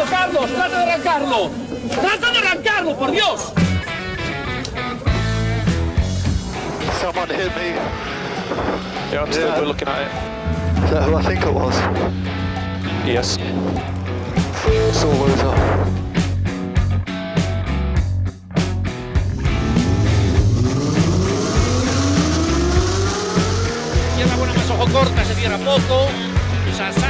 arrancarlo, Carlos! ¡Trata de arrancarlo! ¡Trata de arrancarlo, por Dios! Someone hit me. Yeah, I'm still Yeah. looking at it. Is that who I think it was? Yes. Sore loser. Izquierda buena más ojo corta, se cierra poco. Sasar.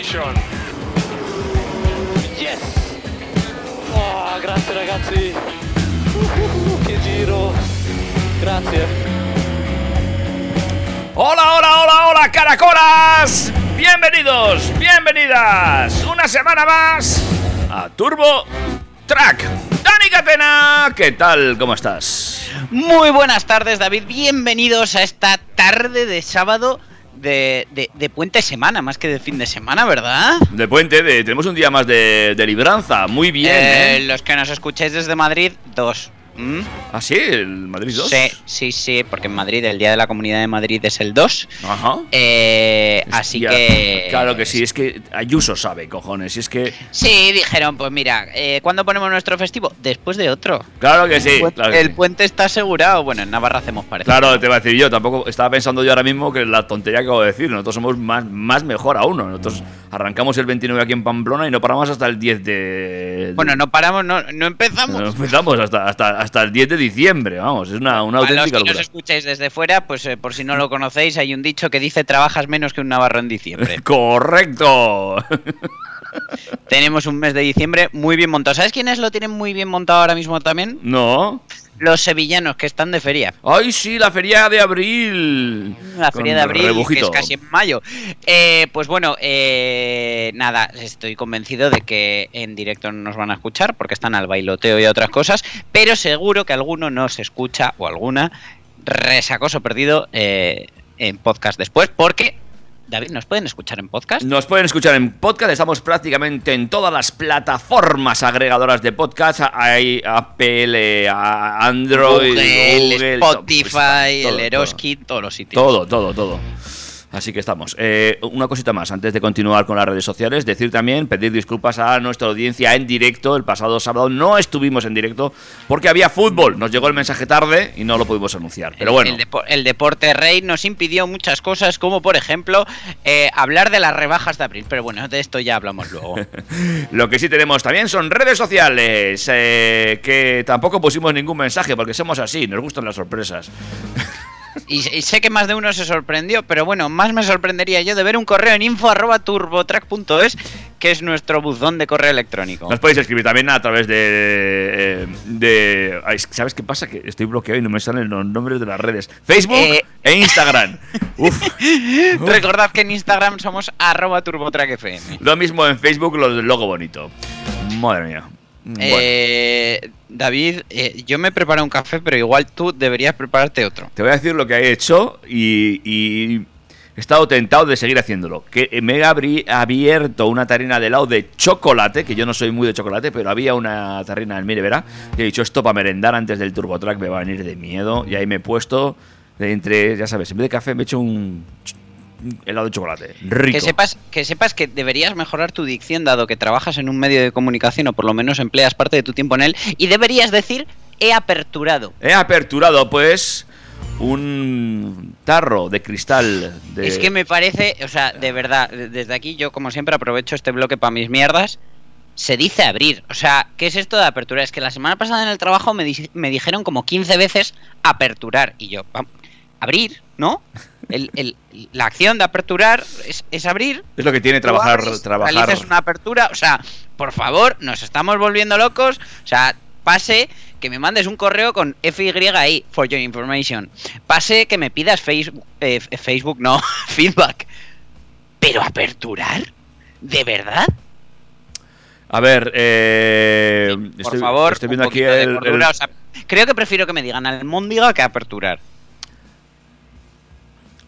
Yes! Oh, grazie ragazzi! Uh, che giro! Grazie! Hola, hola, hola, hola, caracolas. Bienvenidos, bienvenidas. Una semana más a Turbo Track. Dani Catena, ¿qué tal? ¿Cómo estás? Muy buenas tardes, David. Bienvenidos a esta tarde de sábado de, de- de puente semana, más que de fin de semana, ¿verdad? De puente, de- tenemos un día más de, de libranza. Muy bien, Eh, ¿eh? Los que nos escucháis desde Madrid, dos. ¿Mm? Ah, sí, el Madrid 2. Sí, sí, sí, porque en Madrid el Día de la Comunidad de Madrid es el 2. Ajá. Eh, así que... Claro que sí, es que Ayuso sabe, cojones. Y es que. Sí, dijeron, pues mira, eh, ¿cuándo ponemos nuestro festivo? Después de otro. Claro que sí. Pu- claro que el sí. puente está asegurado. Bueno, en Navarra hacemos parecido. Claro, te iba a decir yo, tampoco estaba pensando yo ahora mismo que la tontería que acabo de decir, nosotros somos más, más mejor a uno. Nosotros arrancamos el 29 aquí en Pamplona y no paramos hasta el 10 de... Bueno, no paramos, no, no empezamos. No empezamos hasta, hasta, hasta el 10 de diciembre, vamos, es una, una A los auténtica nos locura. escucháis desde fuera, pues eh, por si no lo conocéis, hay un dicho que dice trabajas menos que un navarro en diciembre. ¡Correcto! Tenemos un mes de diciembre muy bien montado. ¿Sabes quiénes lo tienen muy bien montado ahora mismo también? ¿No? Los sevillanos que están de feria. ¡Ay, sí, la feria de abril! La Con feria de abril, que es casi en mayo. Eh, pues bueno, eh, nada, estoy convencido de que en directo no nos van a escuchar porque están al bailoteo y a otras cosas, pero seguro que alguno nos escucha o alguna resacoso perdido eh, en podcast después, porque, David, ¿nos pueden escuchar en podcast? Nos pueden escuchar en podcast, estamos prácticamente en todas las plataformas agregadoras de podcast. Hay Apple, Google, Android, Google, Spotify, todo, el Eroski, todos los sitios. Todo, todo, todo. Así que estamos. Eh, una cosita más, antes de continuar con las redes sociales, decir también, pedir disculpas a nuestra audiencia en directo. El pasado sábado no estuvimos en directo porque había fútbol. Nos llegó el mensaje tarde y no lo pudimos anunciar. Pero El- bueno, El, depo- el deporte rey nos impidió muchas cosas, como por ejemplo eh, hablar de las rebajas de abril. Pero bueno, de esto ya hablamos luego. lo que sí tenemos también son redes sociales, eh, que tampoco pusimos ningún mensaje porque somos así, nos gustan las sorpresas. Y, y sé que más de uno se sorprendió, pero bueno, más me sorprendería yo de ver un correo en info.turbotrack.es, que es nuestro buzón de correo electrónico. Nos podéis escribir también a través de. ¿Sabes qué pasa? Que estoy bloqueado y no me salen los nombres de las redes. Facebook Eh. e Instagram. Uf. Recordad que en Instagram somos arroba turbotrackfm. Lo mismo en Facebook, lo del logo bonito. Madre mía. Bueno, Eh, David, eh, yo me preparo un café, pero igual tú deberías prepararte otro. te voy a decir lo que he hecho y, y he estado tentado de seguir haciéndolo. Que me he abierto una tarrina de helado de chocolate, que yo no soy muy de chocolate, pero había una tarrina en Mirevera. Y he dicho esto para merendar antes del TurboTrack me va a venir de miedo. Y ahí me he puesto entre, ya sabes, en vez de café me he hecho un, ch- un helado de chocolate. Rico. Que sepas, que sepas que deberías mejorar tu dicción dado que trabajas en un medio de comunicación o por lo menos empleas parte de tu tiempo en él y deberías decir he aperturado. He aperturado, pues, un tarro de cristal. De... Es que me parece, o sea, de verdad, de- desde aquí yo como siempre aprovecho este bloque para mis mierdas. Se dice abrir, o sea, ¿qué es esto de apertura? Es que la semana pasada en el trabajo me, di- me dijeron como 15 veces aperturar y yo, "Vam- abrir, ¿no? El- el- la acción de aperturar es, es abrir Es lo que tiene trabajar. abres, trabajar. realizas una apertura, o sea, por favor, nos estamos volviendo locos, o sea, pase que me mandes un correo con FY ahí, for your information. Pase que me pidas Facebook, eh, Facebook no, feedback. Pero aperturar, ¿de verdad? A ver, eh, Por estoy, favor, estoy un viendo aquí de el, cordura, el- o sea, creo que prefiero que me digan almóndiga que aperturar.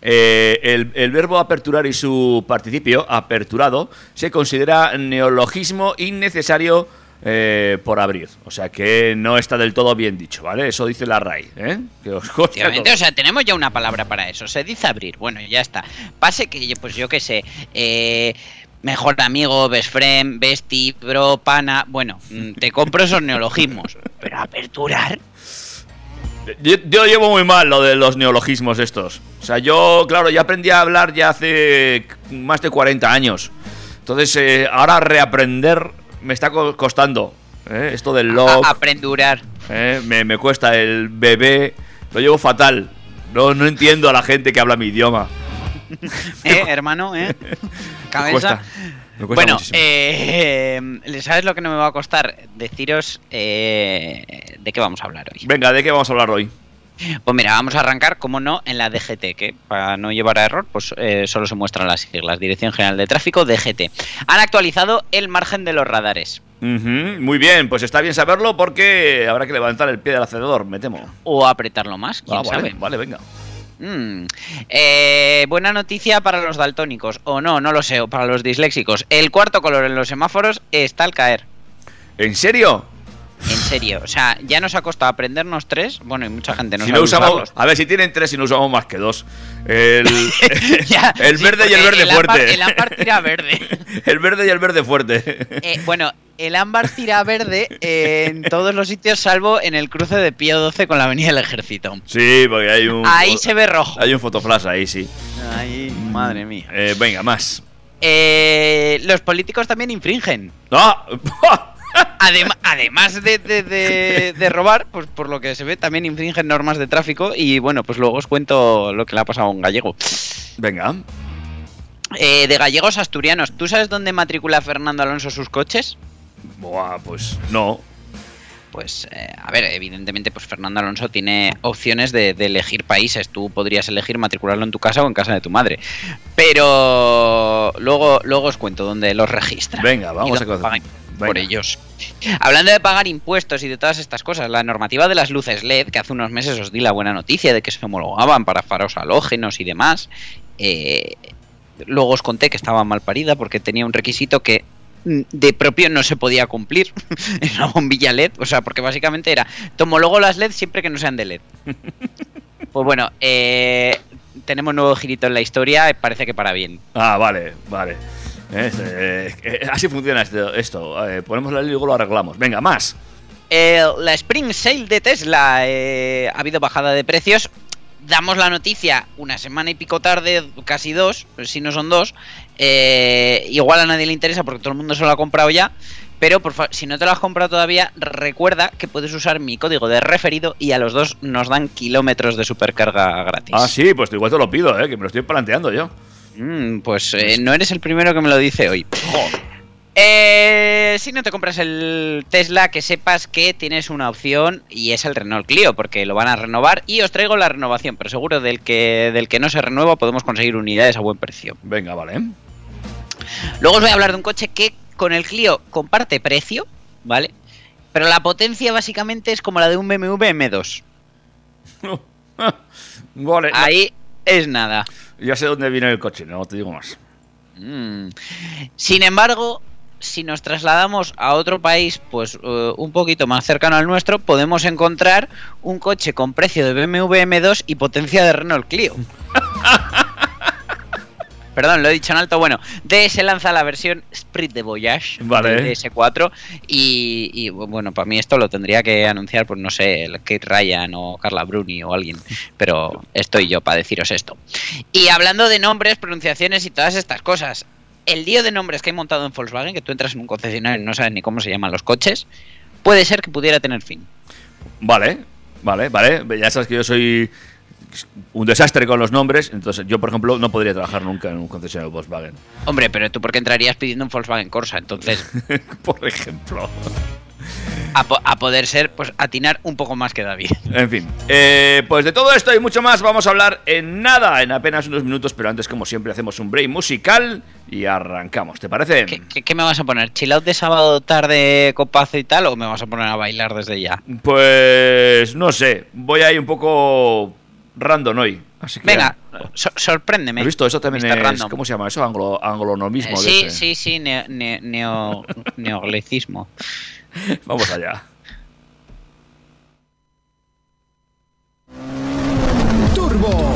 Eh, el- el verbo aperturar y su participio, aperturado, se considera neologismo innecesario eh, por abrir. O sea que no está del todo bien dicho, ¿vale? Eso dice la RAI, ¿eh? Que os o sea, tenemos ya una palabra para eso. Se dice abrir. Bueno, ya está. Pase que, pues yo qué sé, eh, mejor amigo, best friend, bestie, bro, pana. Bueno, mm, te compro esos neologismos. Pero aperturar. Yo, yo llevo muy mal lo de los neologismos estos. O sea, yo, claro, ya aprendí a hablar ya hace más de 40 años. Entonces, eh, ahora reaprender me está co- costando. ¿eh? Esto del log, aprendurar. ¿eh? me, me cuesta el bebé. Lo llevo fatal. No, no entiendo a la gente que habla mi idioma. ¿Eh, hermano? ¿Eh? Cabeza. Bueno, eh, ¿sabes lo que no me va a costar? Deciros eh, de qué vamos a hablar hoy. Venga, ¿de qué vamos a hablar hoy? Pues mira, vamos a arrancar, como no, en la DGT, que para no llevar a error, pues eh, solo se muestran las siglas, Dirección General de Tráfico, DGT. Han actualizado el margen de los radares, muy bien, pues está bien saberlo porque habrá que levantar el pie del acelerador, me temo. o apretarlo más, quién Ah, vale, sabe. vale, venga. Mm. Eh, buena noticia para los daltónicos, o no, no lo sé, o para los disléxicos. El cuarto color en los semáforos está al caer. ¿En serio? En serio, o sea, ya nos ha costado aprendernos tres. Bueno, y mucha gente no si sabe no usamos, usarlos. a ver, si tienen tres y no usamos más que dos. El, Ya, el sí, verde y el verde el ámbar- fuerte. el ámbar tira verde. El verde y el verde fuerte. Eh, bueno, el ámbar tira verde eh, en todos los sitios, salvo en el cruce de Pío 12 con la Avenida del Ejército. Sí, porque hay un. Ahí se ve rojo. Hay un fotoflash ahí, sí. Ay, madre mía. Eh, venga, más. Eh, los políticos también infringen. ¡Ah! Adem- además de, de- de- de robar, pues por lo que se ve, también infringen normas de tráfico. Y bueno, pues luego os cuento lo que le ha pasado a un gallego. Venga. Eh, de gallegos asturianos, ¿tú sabes dónde matricula Fernando Alonso sus coches? Buah, pues no. Pues, eh, a ver, evidentemente, pues Fernando Alonso tiene opciones de, de elegir países. Tú podrías elegir matricularlo en tu casa o en casa de tu madre. Pero luego, luego os cuento dónde los registra. Venga, vamos a Venga. por ellos. Hablando de pagar impuestos y de todas estas cosas, la normativa de las luces LED, que hace unos meses os di la buena noticia de que se homologaban para faros halógenos y demás, eh, luego os conté que estaba mal parida porque tenía un requisito que mm, de propio no se podía cumplir en una bombilla LED, o sea, porque básicamente era tomo luego las LED siempre que no sean de LED. Pues bueno, eh, tenemos nuevo girito en la historia, y parece que para bien. Ah, vale, vale. Es, eh, así funciona esto. esto. Eh, ponemos la ley y luego lo arreglamos. Venga, más. Eh, la Spring Sale de Tesla eh, ha habido bajada de precios. Damos la noticia una semana y pico tarde, casi dos, si no son dos. Eh, igual a nadie le interesa porque todo el mundo se lo ha comprado ya. Pero por si no te lo has comprado todavía, recuerda que puedes usar mi código de referido y a los dos nos dan kilómetros de supercarga gratis. Ah, sí, pues igual te lo pido, eh, que me lo estoy planteando yo. Mm, pues eh, no eres el primero que me lo dice hoy. Eh, si no te compras el Tesla, que sepas que tienes una opción y es el Renault Clio, porque lo van a renovar y os traigo la renovación, pero seguro del que, del que no se renueva podemos conseguir unidades a buen precio. Venga, vale. Luego os voy a hablar de un coche que con el Clio comparte precio, ¿vale? Pero la potencia básicamente es como la de un BMW M2. vale. no, Ahí es nada. Ya sé dónde viene el coche, no te digo más. Mm. Sin embargo, si nos trasladamos a otro país, pues eh, un poquito más cercano al nuestro, podemos encontrar un coche con precio de BMW M2 y potencia de Renault Clio. Perdón, lo he dicho en alto. Bueno, DS lanza la versión Sprint de Voyage Vale. del DS4 y, y, bueno, para mí esto lo tendría que anunciar, pues no sé, el Kate Ryan o Carla Bruni o alguien, pero estoy yo para deciros esto. Y hablando de nombres, pronunciaciones y todas estas cosas, el lío de nombres que hay montado en Volkswagen, que tú entras en un concesionario y no sabes ni cómo se llaman los coches, puede ser que pudiera tener fin. Vale, vale, vale. Ya sabes que yo soy un desastre con los nombres, entonces yo, por ejemplo, no podría trabajar nunca en un concesionario de Volkswagen. Hombre, pero tú por qué entrarías pidiendo un Volkswagen Corsa, entonces por ejemplo. a, po- a poder ser, pues atinar un poco más que David. En fin, eh, pues de todo esto y mucho más vamos a hablar en nada, en apenas unos minutos, pero antes, como siempre, hacemos un break musical y arrancamos. ¿Te parece? ¿Qué, qué- qué me vas a poner? ¿Chill out de sábado tarde, copazo y tal? ¿O me vas a poner a bailar desde ya? Pues no sé, voy ahí un poco random hoy. Así que Venga, so- sorpréndeme. ¿Has visto? Eso también Mr. es. Random. ¿Cómo se llama eso? Anglo, anglonomismo. Eh, sí, sí, sí, neo, ne- neo- neoglicismo. Vamos allá. Turbo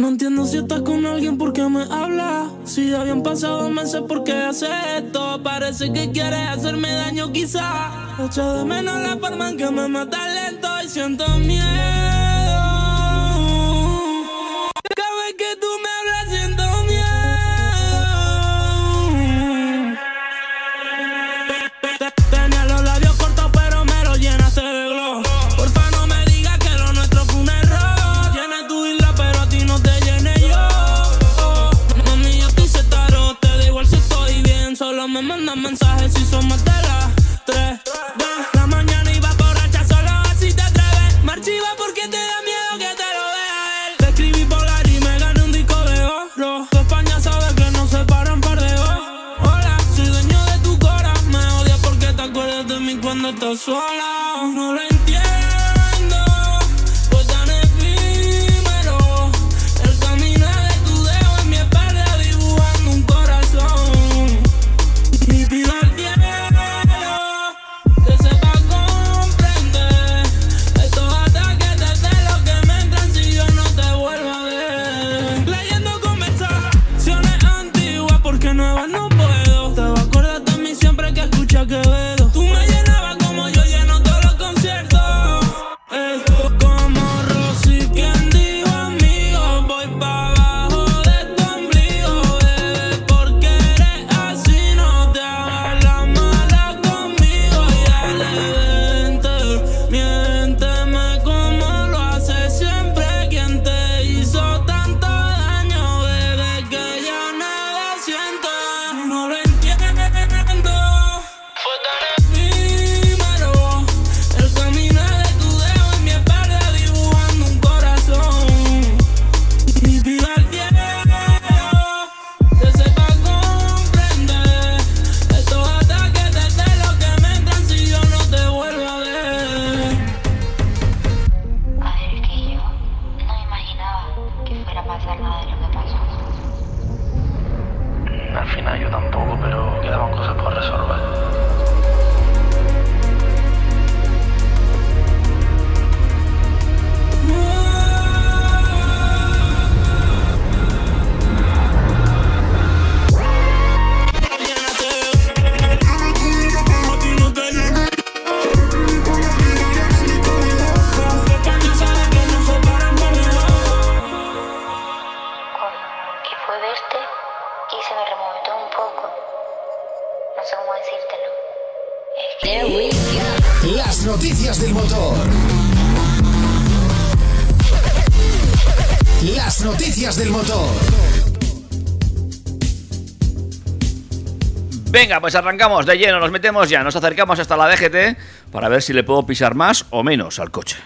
No entiendo si estás con alguien porque me hablas. Si habían pasado meses, ¿por qué haces esto? Parece que quieres hacerme daño, quizá. Echo de menos la forma en que me mata lento y siento miedo. Cada vez que tú me hablas, siento final yo tampoco, pero quedaban cosas por resolver. Venga, pues arrancamos de lleno, nos metemos ya, nos acercamos hasta la DGT para ver si le puedo pisar más o menos al coche.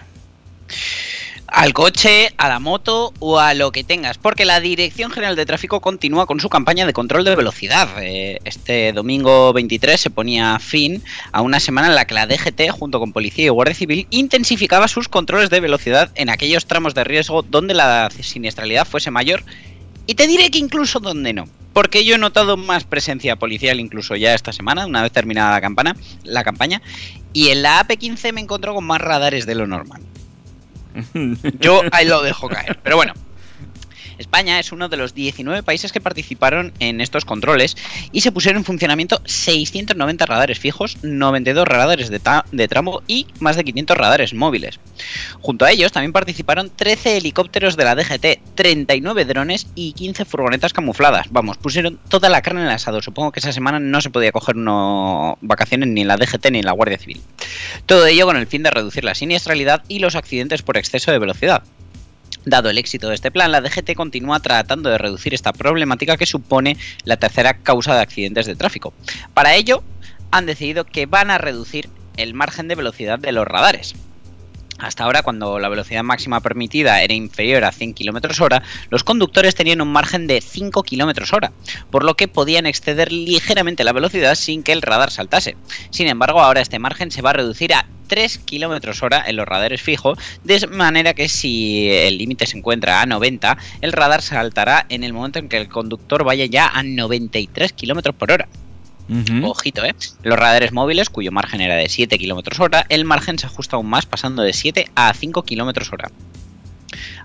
Al coche, a la moto o a lo que tengas, porque la Dirección General de Tráfico continúa con su campaña de control de velocidad. Eh, Este domingo 23 se ponía fin a una semana en la que la DGT, junto con Policía y Guardia Civil, intensificaba sus controles de velocidad en aquellos tramos de riesgo donde la siniestralidad fuese mayor. Y te diré que incluso donde no. Porque yo he notado más presencia policial incluso ya esta semana, una vez terminada la campana, la campaña, y en la AP15 me encontró con más radares de lo normal. Yo ahí lo dejo caer. Pero bueno. España es uno de los 19 países que participaron en estos controles y se pusieron en funcionamiento 690 radares fijos, 92 radares de, tramo y más de 500 radares móviles. Junto a ellos también participaron 13 helicópteros de la DGT, 39 drones y 15 furgonetas camufladas. Vamos, pusieron toda la carne en el asado. Supongo que esa semana no se podía coger vacaciones ni en la DGT ni en la Guardia Civil. Todo ello con el fin de reducir la siniestralidad y los accidentes por exceso de velocidad. Dado el éxito de este plan, la DGT continúa tratando de reducir esta problemática que supone la tercera causa de accidentes de tráfico. Para ello, han decidido que van a reducir el margen de velocidad de los radares. Hasta ahora, cuando la velocidad máxima permitida era inferior a 100 km hora, los conductores tenían un margen de 5 km hora, por lo que podían exceder ligeramente la velocidad sin que el radar saltase. Sin embargo, ahora este margen se va a reducir a 3 km hora en los radares fijos, de manera que si el límite se encuentra a 90, el radar saltará en el momento en que el conductor vaya ya a 93 km por hora. Ojito, ¿eh? Los radares móviles, cuyo margen era de 7 km hora, el margen se ajusta aún más pasando de 7 a 5 km hora.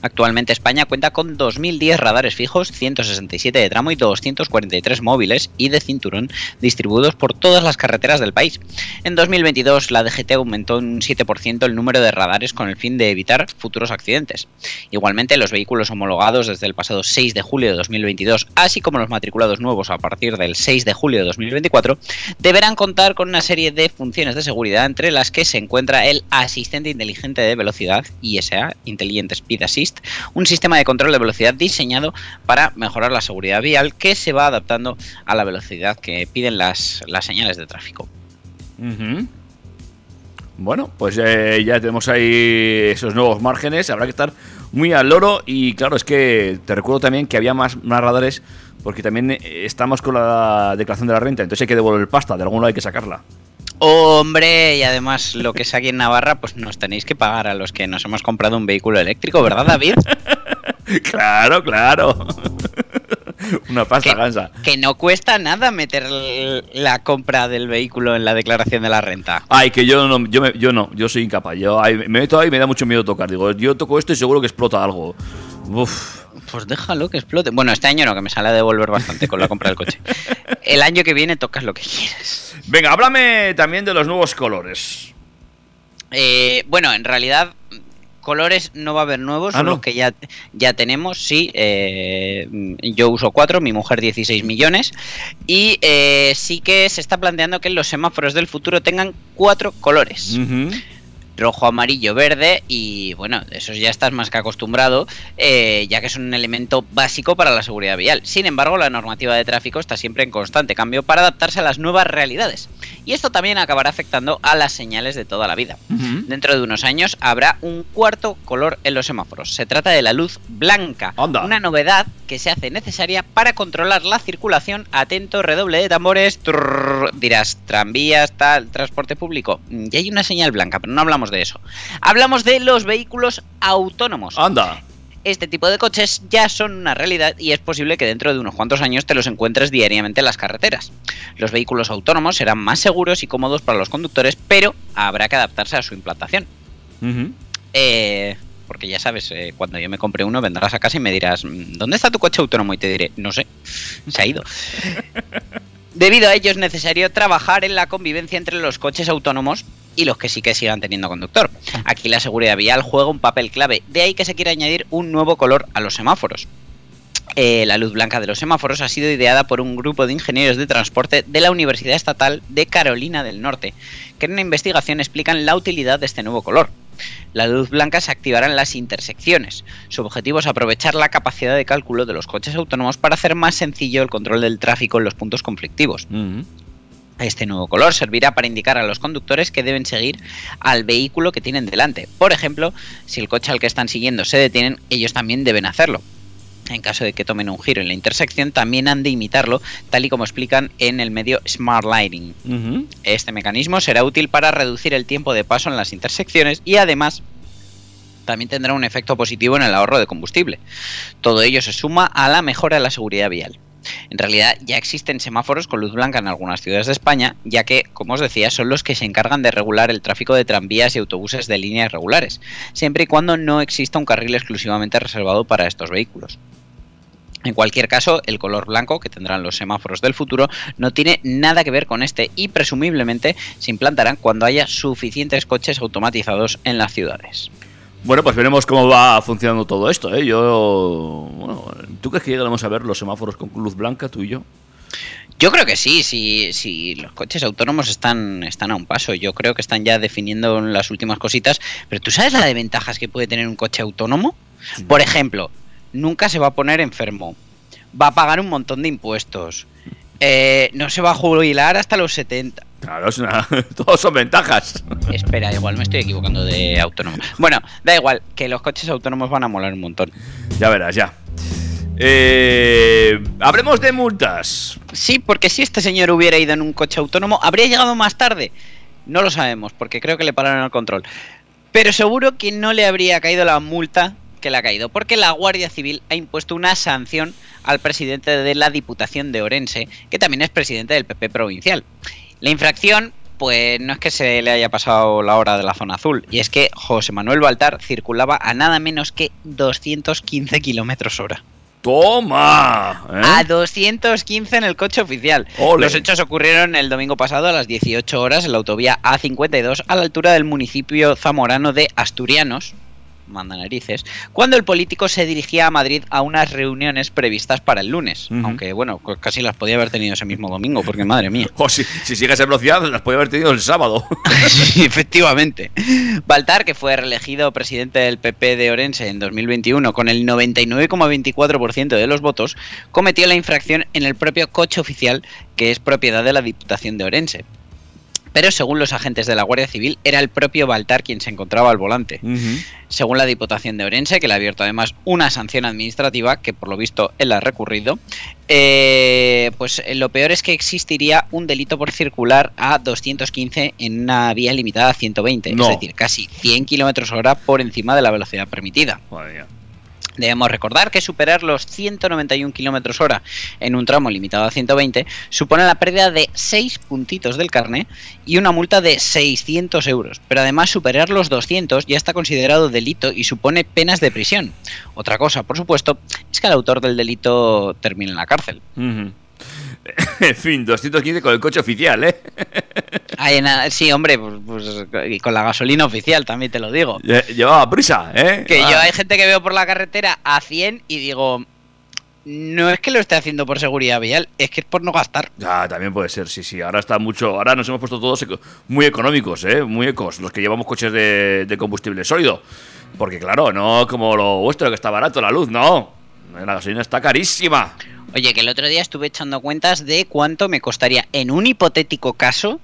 Actualmente España cuenta con 2.010 radares fijos, 167 de tramo y 243 móviles y de cinturón distribuidos por todas las carreteras del país. En 2022 la DGT aumentó un 7% el número de radares con el fin de evitar futuros accidentes. Igualmente los vehículos homologados desde el pasado 6 de julio de 2022, así como los matriculados nuevos a partir del 6 de julio de 2024, deberán contar con una serie de funciones de seguridad entre las que se encuentra el asistente inteligente de velocidad ISA, Intelligent Speed Assist, un sistema de control de velocidad diseñado para mejorar la seguridad vial que se va adaptando a la velocidad que piden las, las señales de tráfico. Bueno, pues eh, ya tenemos ahí esos nuevos márgenes. Habrá que estar muy al loro. Y claro, es que te recuerdo también que había más, más radares. Porque también eh, estamos con la declaración de la renta. Entonces hay que devolver pasta. De algún lado hay que sacarla. Hombre, y además lo que es aquí en Navarra, pues nos tenéis que pagar a los que nos hemos comprado un vehículo eléctrico, ¿verdad, David? claro, claro. Una pasta que, gansa. Que no cuesta nada meter la compra del vehículo en la declaración de la renta. Ay, que yo no, yo, me- yo no, yo soy incapaz. Yo ay, me meto ahí y me da mucho miedo tocar. Digo, yo toco esto y seguro que explota algo. Uf. Pues déjalo que explote. Bueno, este año no, que me sale a devolver bastante con la compra del coche. El año que viene tocas lo que quieras. Venga, háblame también de los nuevos colores. Eh, bueno, en realidad colores no va a haber nuevos, Ah, los que ya, ya tenemos, sí. eh, yo uso 4, mi mujer 16 millones. Y eh, sí que se está planteando que los semáforos del futuro tengan cuatro colores. Ujú. Rojo, amarillo, verde y bueno, de esos ya estás más que acostumbrado, eh, ya que son un elemento básico para la seguridad vial. Sin embargo, la normativa de tráfico está siempre en constante cambio para adaptarse a las nuevas realidades. Y esto también acabará afectando a las señales de toda la vida. Dentro de unos años habrá un cuarto color en los semáforos. Se trata de la luz blanca, Anda. una novedad que se hace necesaria para controlar la circulación. Atento, redoble de tambores. trrr, dirás, tranvías, tal, transporte público. Mm, Y hay una señal blanca, pero no hablamos de eso. Hablamos de los vehículos autónomos. Anda. Este tipo de coches ya son una realidad y es posible que dentro de unos cuantos años te los encuentres diariamente en las carreteras. Los vehículos autónomos serán más seguros y cómodos para los conductores, pero habrá que adaptarse a su implantación. Eh, porque ya sabes, eh, cuando yo me compre uno vendrás a casa y me dirás, "Mm, ¿dónde está tu coche autónomo? Y te diré, no sé, se ha ido. Debido a ello es necesario trabajar en la convivencia entre los coches autónomos y los que sí que sigan teniendo conductor. Aquí la seguridad vial juega un papel clave, de ahí que se quiere añadir un nuevo color a los semáforos. Eh, la luz blanca de los semáforos ha sido ideada por un grupo de ingenieros de transporte de la Universidad Estatal de Carolina del Norte, que en una investigación explican la utilidad de este nuevo color. La luz blanca se activará en las intersecciones. Su objetivo es aprovechar la capacidad de cálculo de los coches autónomos para hacer más sencillo el control del tráfico en los puntos conflictivos. Este nuevo color servirá para indicar a los conductores que deben seguir al vehículo que tienen delante. Por ejemplo, si el coche al que están siguiendo se detienen, ellos también deben hacerlo. En caso de que tomen un giro en la intersección, también han de imitarlo, tal y como explican en el medio Smart Lighting. Este mecanismo será útil para reducir el tiempo de paso en las intersecciones y además también tendrá un efecto positivo en el ahorro de combustible. Todo ello se suma a la mejora de la seguridad vial. En realidad ya existen semáforos con luz blanca en algunas ciudades de España, ya que, como os decía, son los que se encargan de regular el tráfico de tranvías y autobuses de líneas regulares, siempre y cuando no exista un carril exclusivamente reservado para estos vehículos. En cualquier caso, el color blanco que tendrán los semáforos del futuro no tiene nada que ver con este y presumiblemente se implantarán cuando haya suficientes coches automatizados en las ciudades. Bueno, pues veremos cómo va funcionando todo esto, ¿eh? Yo... Bueno, ¿tú crees que llegaremos a ver los semáforos con luz blanca, tú y yo? Yo creo que sí, sí, sí, los coches autónomos están, están a un paso. Yo creo que están ya definiendo las últimas cositas. Pero ¿tú sabes la de ventajas que puede tener un coche autónomo? Por ejemplo, nunca se va a poner enfermo, va a pagar un montón de impuestos, eh, no se va a jubilar hasta los 70. Claro, es una... todos son ventajas. Espera, igual me estoy equivocando de autónomo. Bueno, da igual, que los coches autónomos van a molar un montón. Ya verás, ya. Eh, hablemos de multas. Sí, porque si este señor hubiera ido en un coche autónomo, habría llegado más tarde. No lo sabemos, porque creo que le pararon el control. Pero seguro que no le habría caído la multa que le ha caído, porque la Guardia Civil ha impuesto una sanción al presidente de la Diputación de Orense, que también es presidente del PP provincial. La infracción, pues no es que se le haya pasado la hora de la zona azul, y es que José Manuel Baltar circulaba a nada menos que 215 kilómetros hora. ¡Toma! ¿eh? A 215 en el coche oficial. Ole. Los hechos ocurrieron el domingo pasado a las 18 horas en la autovía A52 a la altura del municipio zamorano de Asturianos, manda narices, cuando el político se dirigía a Madrid a unas reuniones previstas para el lunes. Aunque bueno, casi las podía haber tenido ese mismo domingo, porque madre mía. O si, si sigue esa velocidad, las puede haber tenido el sábado. Sí, efectivamente. Baltar, que fue reelegido presidente del PP de Orense en 2021 con el 99,24% de los votos, cometió la infracción en el propio coche oficial que es propiedad de la Diputación de Orense. Pero según los agentes de la Guardia Civil, era el propio Baltar quien se encontraba al volante. Según la Diputación de Orense, que le ha abierto además una sanción administrativa, que por lo visto él ha recurrido, eh, pues eh, lo peor es que existiría un delito por circular a 215 en una vía limitada a 120, No. es decir, casi 100 kilómetros hora por encima de la velocidad permitida. Madre mía. Debemos recordar que superar los 191 kilómetros hora en un tramo limitado a 120 supone la pérdida de 6 puntitos del carné y una multa de 600 euros. Pero además superar los 200 ya está considerado delito y supone penas de prisión. Otra cosa, por supuesto, es que el autor del delito termine en la cárcel. En fin, 215 con el coche oficial, ¿eh? Ay, sí, hombre, pues, pues, y con la gasolina oficial también te lo digo. Lle- Llevaba prisa, ¿eh? Que Ah. yo hay gente que veo por la carretera a 100 y digo, no es que lo esté haciendo por seguridad vial, es que es por no gastar. Ya, también puede ser, sí, sí. Ahora está mucho. Ahora nos hemos puesto todos muy económicos, ¿eh? Muy ecos, los que llevamos coches de, de combustible sólido. Porque, claro, no como lo vuestro, que está barato la luz, no. La gasolina está carísima. Oye, que el otro día estuve echando cuentas de cuánto me costaría en un hipotético caso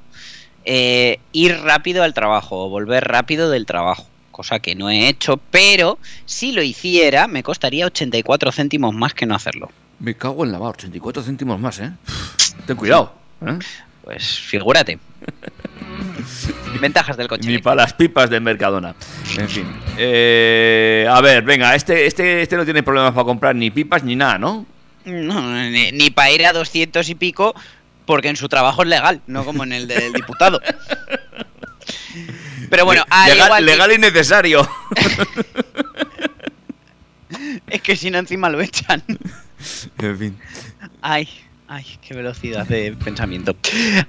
eh, ir rápido al trabajo o volver rápido del trabajo. Cosa que no he hecho, pero si lo hiciera me costaría 84 céntimos más que no hacerlo. Me cago en la mar, 84 céntimos más, ¿eh? Ten cuidado. ¿eh? Pues figúrate. Ventajas del coche. Ni para las pipas de Mercadona. En fin. Eh, a ver, venga, este, este, este no tiene problemas para comprar ni pipas ni nada, ¿no? No, ni, para ir a 200 y pico, porque en su trabajo es legal, no como en el del diputado. Pero bueno, al legal, igual que- legal y necesario. es que si no encima lo echan. en fin. Ay, ay, qué velocidad de pensamiento.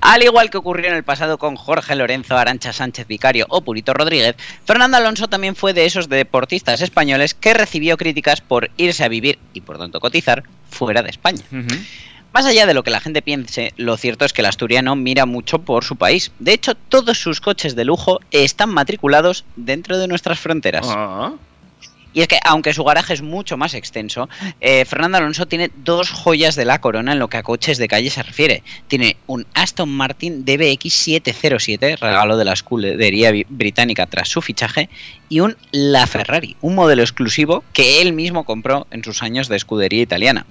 Al igual que ocurrió en el pasado con Jorge Lorenzo, Arancha Sánchez Vicario o Purito Rodríguez, Fernando Alonso también fue de esos deportistas españoles que recibió críticas por irse a vivir y por tanto cotizar fuera de España. Más allá de lo que la gente piense, lo cierto es que el asturiano mira mucho por su país. De hecho, todos sus coches de lujo están matriculados dentro de nuestras fronteras. Ah. Y es que, aunque su garaje es mucho más extenso, eh, Fernando Alonso tiene dos joyas de la corona en lo que a coches de calle se refiere. Tiene un Aston Martin DBX 707, regalo de la escudería británica tras su fichaje, y un La Ferrari, un modelo exclusivo que él mismo compró en sus años de escudería italiana.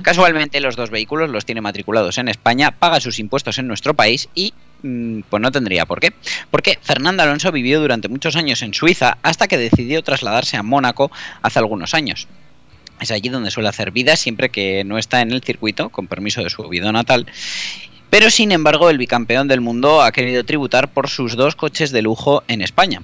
Casualmente los dos vehículos los tiene matriculados en España, paga sus impuestos en nuestro país y mm, pues no tendría por qué. Porque Fernando Alonso vivió durante muchos años en Suiza hasta que decidió trasladarse a Mónaco hace algunos años. Es allí donde suele hacer vida siempre que no está en el circuito, con permiso de su Oviedo natal. Pero sin embargo, el bicampeón del mundo ha querido tributar por sus dos coches de lujo en España.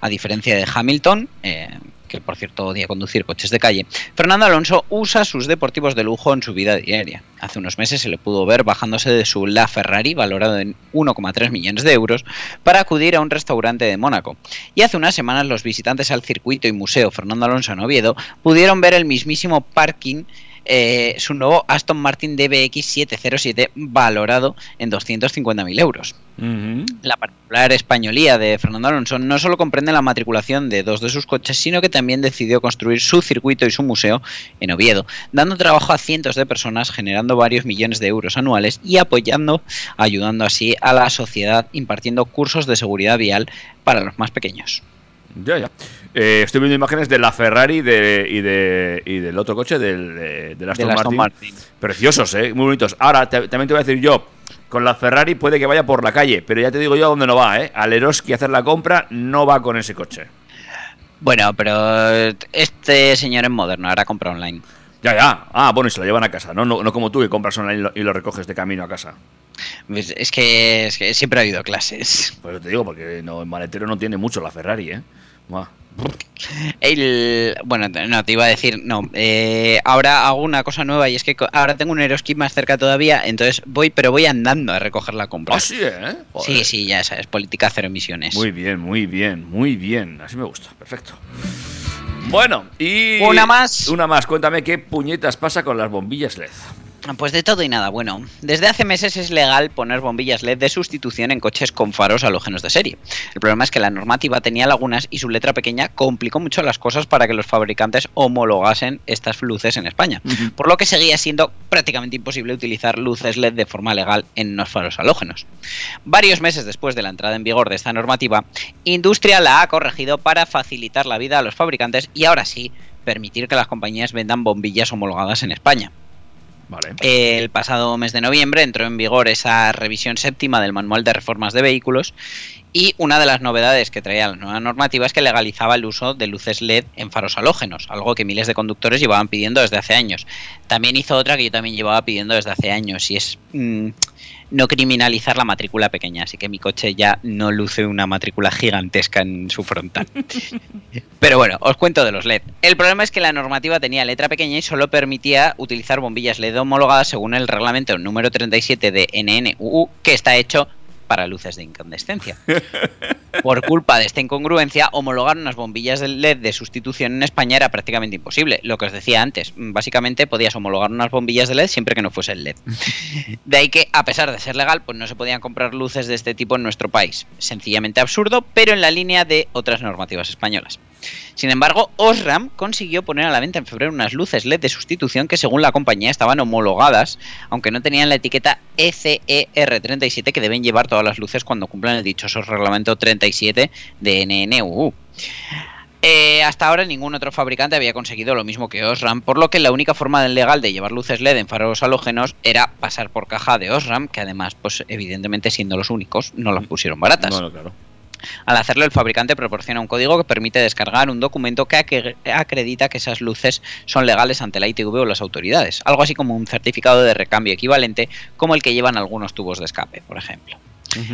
A diferencia de Hamilton, eh, que por cierto odia conducir coches de calle, Fernando Alonso usa sus deportivos de lujo en su vida diaria. Hace unos meses se le pudo ver bajándose de su La Ferrari, valorado en 1,3 millones de euros, para acudir a un restaurante de Mónaco. Y hace unas semanas los visitantes al circuito y museo Fernando Alonso en Oviedo pudieron ver el mismísimo parking eh, su nuevo Aston Martin DBX 707 valorado en 250.000 euros. Ujú. La particular españolía de Fernando Alonso no solo comprende la matriculación de dos de sus coches, sino que también decidió construir su circuito y su museo en Oviedo, dando trabajo a cientos de personas, generando varios millones de euros anuales y apoyando, ayudando así a la sociedad, impartiendo cursos de seguridad vial para los más pequeños. Ya, ya. Eh, estoy viendo imágenes de la Ferrari de- y, de, y del otro coche, del, de- del Aston, Aston Martin. Martin. Preciosos, ¿eh? Muy bonitos. Ahora, te- también te voy a decir yo, con la Ferrari puede que vaya por la calle, pero ya te digo yo a dónde no va, ¿eh? Al Eroski a hacer la compra no va con ese coche. Bueno, pero este señor es moderno, ahora compra online. Ya, ya. Ah, bueno, y se lo llevan a casa, ¿no? No, no como tú que compras online y lo, y lo recoges de camino a casa. Pues Es que, es que siempre ha habido clases. Pues te digo, porque no, el maletero no tiene mucho la Ferrari, ¿eh? Buah. El, bueno, no, te iba a decir, no. eh, ahora hago una cosa nueva y es que ahora tengo un Aeroski más cerca todavía, entonces voy, pero voy andando a recoger la compra. Ah, sí, ¿eh? Joder. Sí, sí, ya sabes, política cero emisiones. Muy bien, muy bien, muy bien. Así me gusta, perfecto. Bueno, y. Una más. Una más. Cuéntame qué puñetas pasa con las bombillas LED. Pues de todo y nada, bueno, desde hace meses es legal poner bombillas LED de sustitución en coches con faros halógenos de serie. El problema es que la normativa tenía lagunas y su letra pequeña complicó mucho las cosas para que los fabricantes homologasen estas luces en España, por lo que seguía siendo prácticamente imposible utilizar luces LED de forma legal en unos faros halógenos. Varios meses después de la entrada en vigor de esta normativa, Industria la ha corregido para facilitar la vida a los fabricantes y ahora sí permitir que las compañías vendan bombillas homologadas en España. El pasado mes de noviembre entró en vigor esa revisión séptima del Manual de Reformas de Vehículos y una de las novedades que traía la nueva normativa es que legalizaba el uso de luces LED en faros halógenos, algo que miles de conductores llevaban pidiendo desde hace años. También hizo otra que yo también llevaba pidiendo desde hace años y es mm, no criminalizar la matrícula pequeña, así que mi coche ya no luce una matrícula gigantesca en su frontal. Pero bueno, os cuento de los LED. El problema es que la normativa tenía letra pequeña y solo permitía utilizar bombillas LED homologadas según el reglamento número 37 de NNUU, que está hecho para luces de incandescencia. Por culpa de esta incongruencia, homologar unas bombillas de LED de sustitución en España era prácticamente imposible. Lo que os decía antes, básicamente podías homologar unas bombillas de LED siempre que no fuesen LED. De ahí que, a pesar de ser legal, pues no se podían comprar luces de este tipo en nuestro país. Sencillamente absurdo, pero en la línea de otras normativas españolas. Sin embargo, Osram consiguió poner a la venta en febrero unas luces LED de sustitución que según la compañía estaban homologadas, aunque no tenían la etiqueta E ECER37 que deben llevar todas las luces cuando cumplan el dichoso reglamento 37 de NNUU. Eh, hasta ahora ningún otro fabricante había conseguido lo mismo que Osram, por lo que la única forma legal de llevar luces LED en faros halógenos era pasar por caja de Osram, que además, pues evidentemente siendo los únicos, no las pusieron baratas. Bueno, claro. Al hacerlo, el fabricante proporciona un código que permite descargar un documento que acre- acredita que esas luces son legales ante la ITV o las autoridades, algo así como un certificado de recambio equivalente como el que llevan algunos tubos de escape, por ejemplo.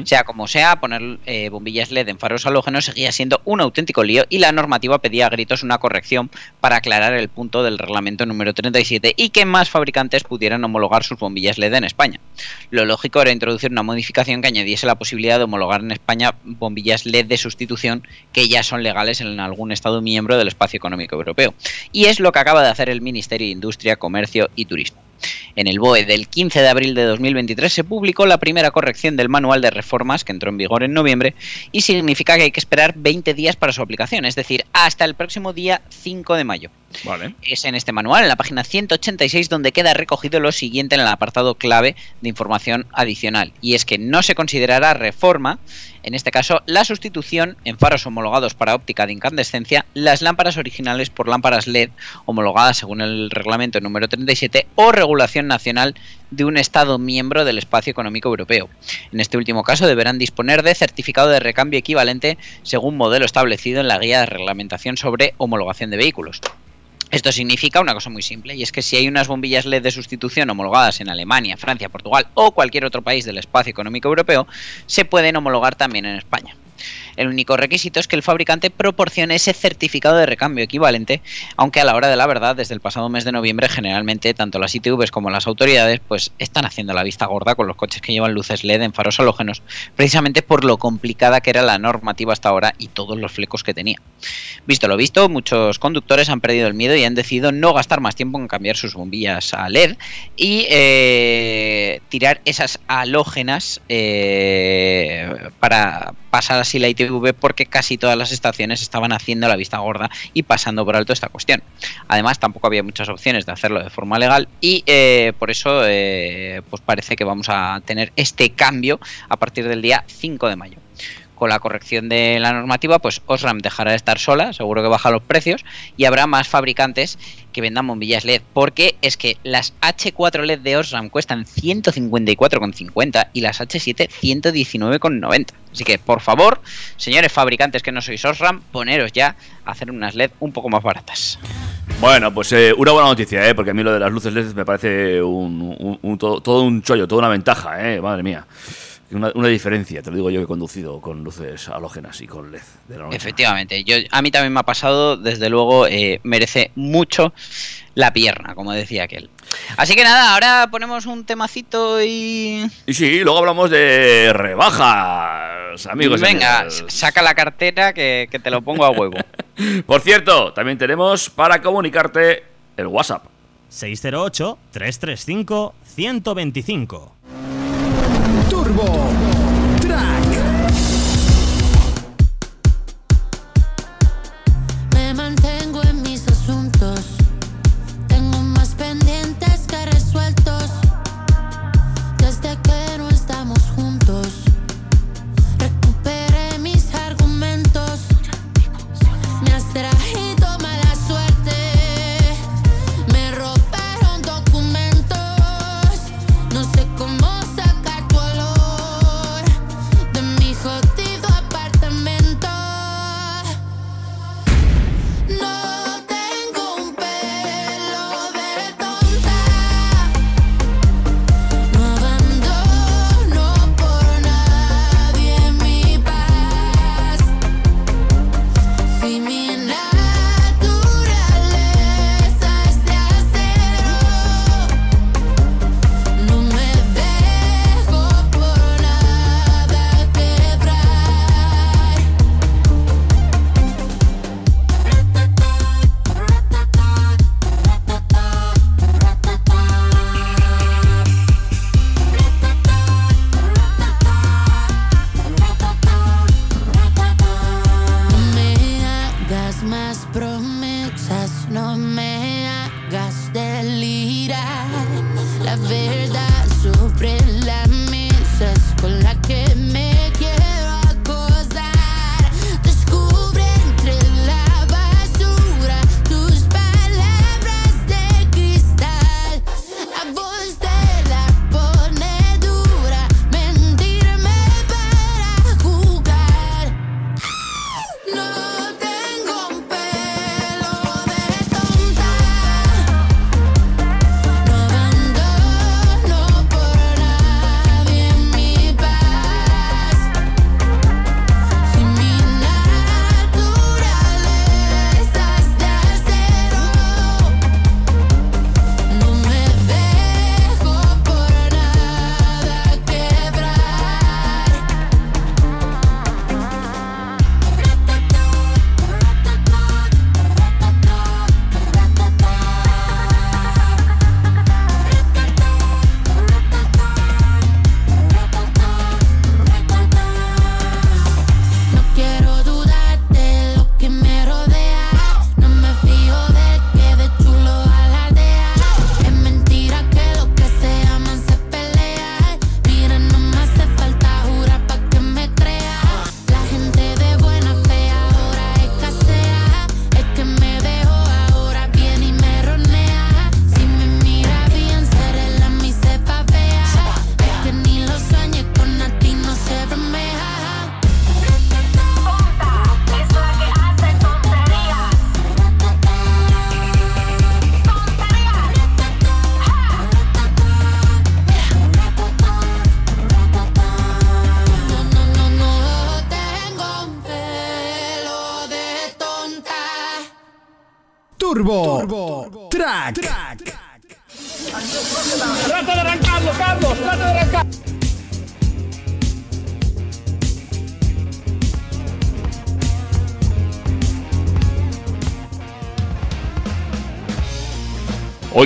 Sea como sea, poner eh, bombillas LED en faros halógenos seguía siendo un auténtico lío y la normativa pedía a gritos una corrección para aclarar el punto del reglamento número 37 y que más fabricantes pudieran homologar sus bombillas LED en España. Lo lógico era introducir una modificación que añadiese la posibilidad de homologar en España bombillas LED de sustitución que ya son legales en algún Estado miembro del espacio económico europeo. Y es lo que acaba de hacer el Ministerio de Industria, Comercio y Turismo. En el BOE del 15 de abril de 2023 se publicó la primera corrección del manual de reformas que entró en vigor en noviembre y significa que hay que esperar 20 días para su aplicación, es decir, hasta el próximo día 5 de mayo. Vale. Es en este manual, en la página 186, donde queda recogido lo siguiente en el apartado clave de información adicional, y es que no se considerará reforma, en este caso, la sustitución en faros homologados para óptica de incandescencia, las lámparas originales por lámparas LED homologadas según el reglamento número 37 o regulación nacional de un Estado miembro del espacio económico europeo. En este último caso deberán disponer de certificado de recambio equivalente según modelo establecido en la guía de reglamentación sobre homologación de vehículos. Esto significa una cosa muy simple, y es que si hay unas bombillas LED de sustitución homologadas en Alemania, Francia, Portugal o cualquier otro país del espacio económico europeo, se pueden homologar también en España. El único requisito es que el fabricante proporcione ese certificado de recambio equivalente, aunque a la hora de la verdad, desde el pasado mes de noviembre, generalmente tanto las ITVs como las autoridades pues están haciendo la vista gorda con los coches que llevan luces LED en faros halógenos, precisamente por lo complicada que era la normativa hasta ahora y todos los flecos que tenía. Visto lo visto, muchos conductores han perdido el miedo y han decidido no gastar más tiempo en cambiar sus bombillas a LED y eh, tirar esas halógenas eh, para pasar así la ITV porque casi todas las estaciones estaban haciendo la vista gorda y pasando por alto esta cuestión. Además, tampoco había muchas opciones de hacerlo de forma legal y eh, por eso eh, pues parece que vamos a tener este cambio a partir del día 5 de mayo con la corrección de la normativa, pues Osram dejará de estar sola, seguro que baja los precios, y habrá más fabricantes que vendan bombillas LED, porque es que las H4 LED de Osram cuestan 154,50 y las H7 119,90. Así que, por favor, señores fabricantes que no sois Osram, poneros ya a hacer unas LED un poco más baratas. Bueno, pues eh, una buena noticia, ¿eh? porque a mí lo de las luces LED me parece un, un- todo, todo un chollo, toda una ventaja, ¿eh? madre mía. Una, una diferencia, te lo digo yo que he conducido con luces halógenas y con LED de la noche. Efectivamente, yo a mí también me ha pasado, desde luego eh, merece mucho la pierna, como decía aquel. Así que nada, ahora ponemos un temacito y Y sí, luego hablamos de rebajas, amigos. venga, saca la cartera que, que te lo pongo a huevo. Por cierto, también tenemos para comunicarte el WhatsApp. 608-335-125. Turbo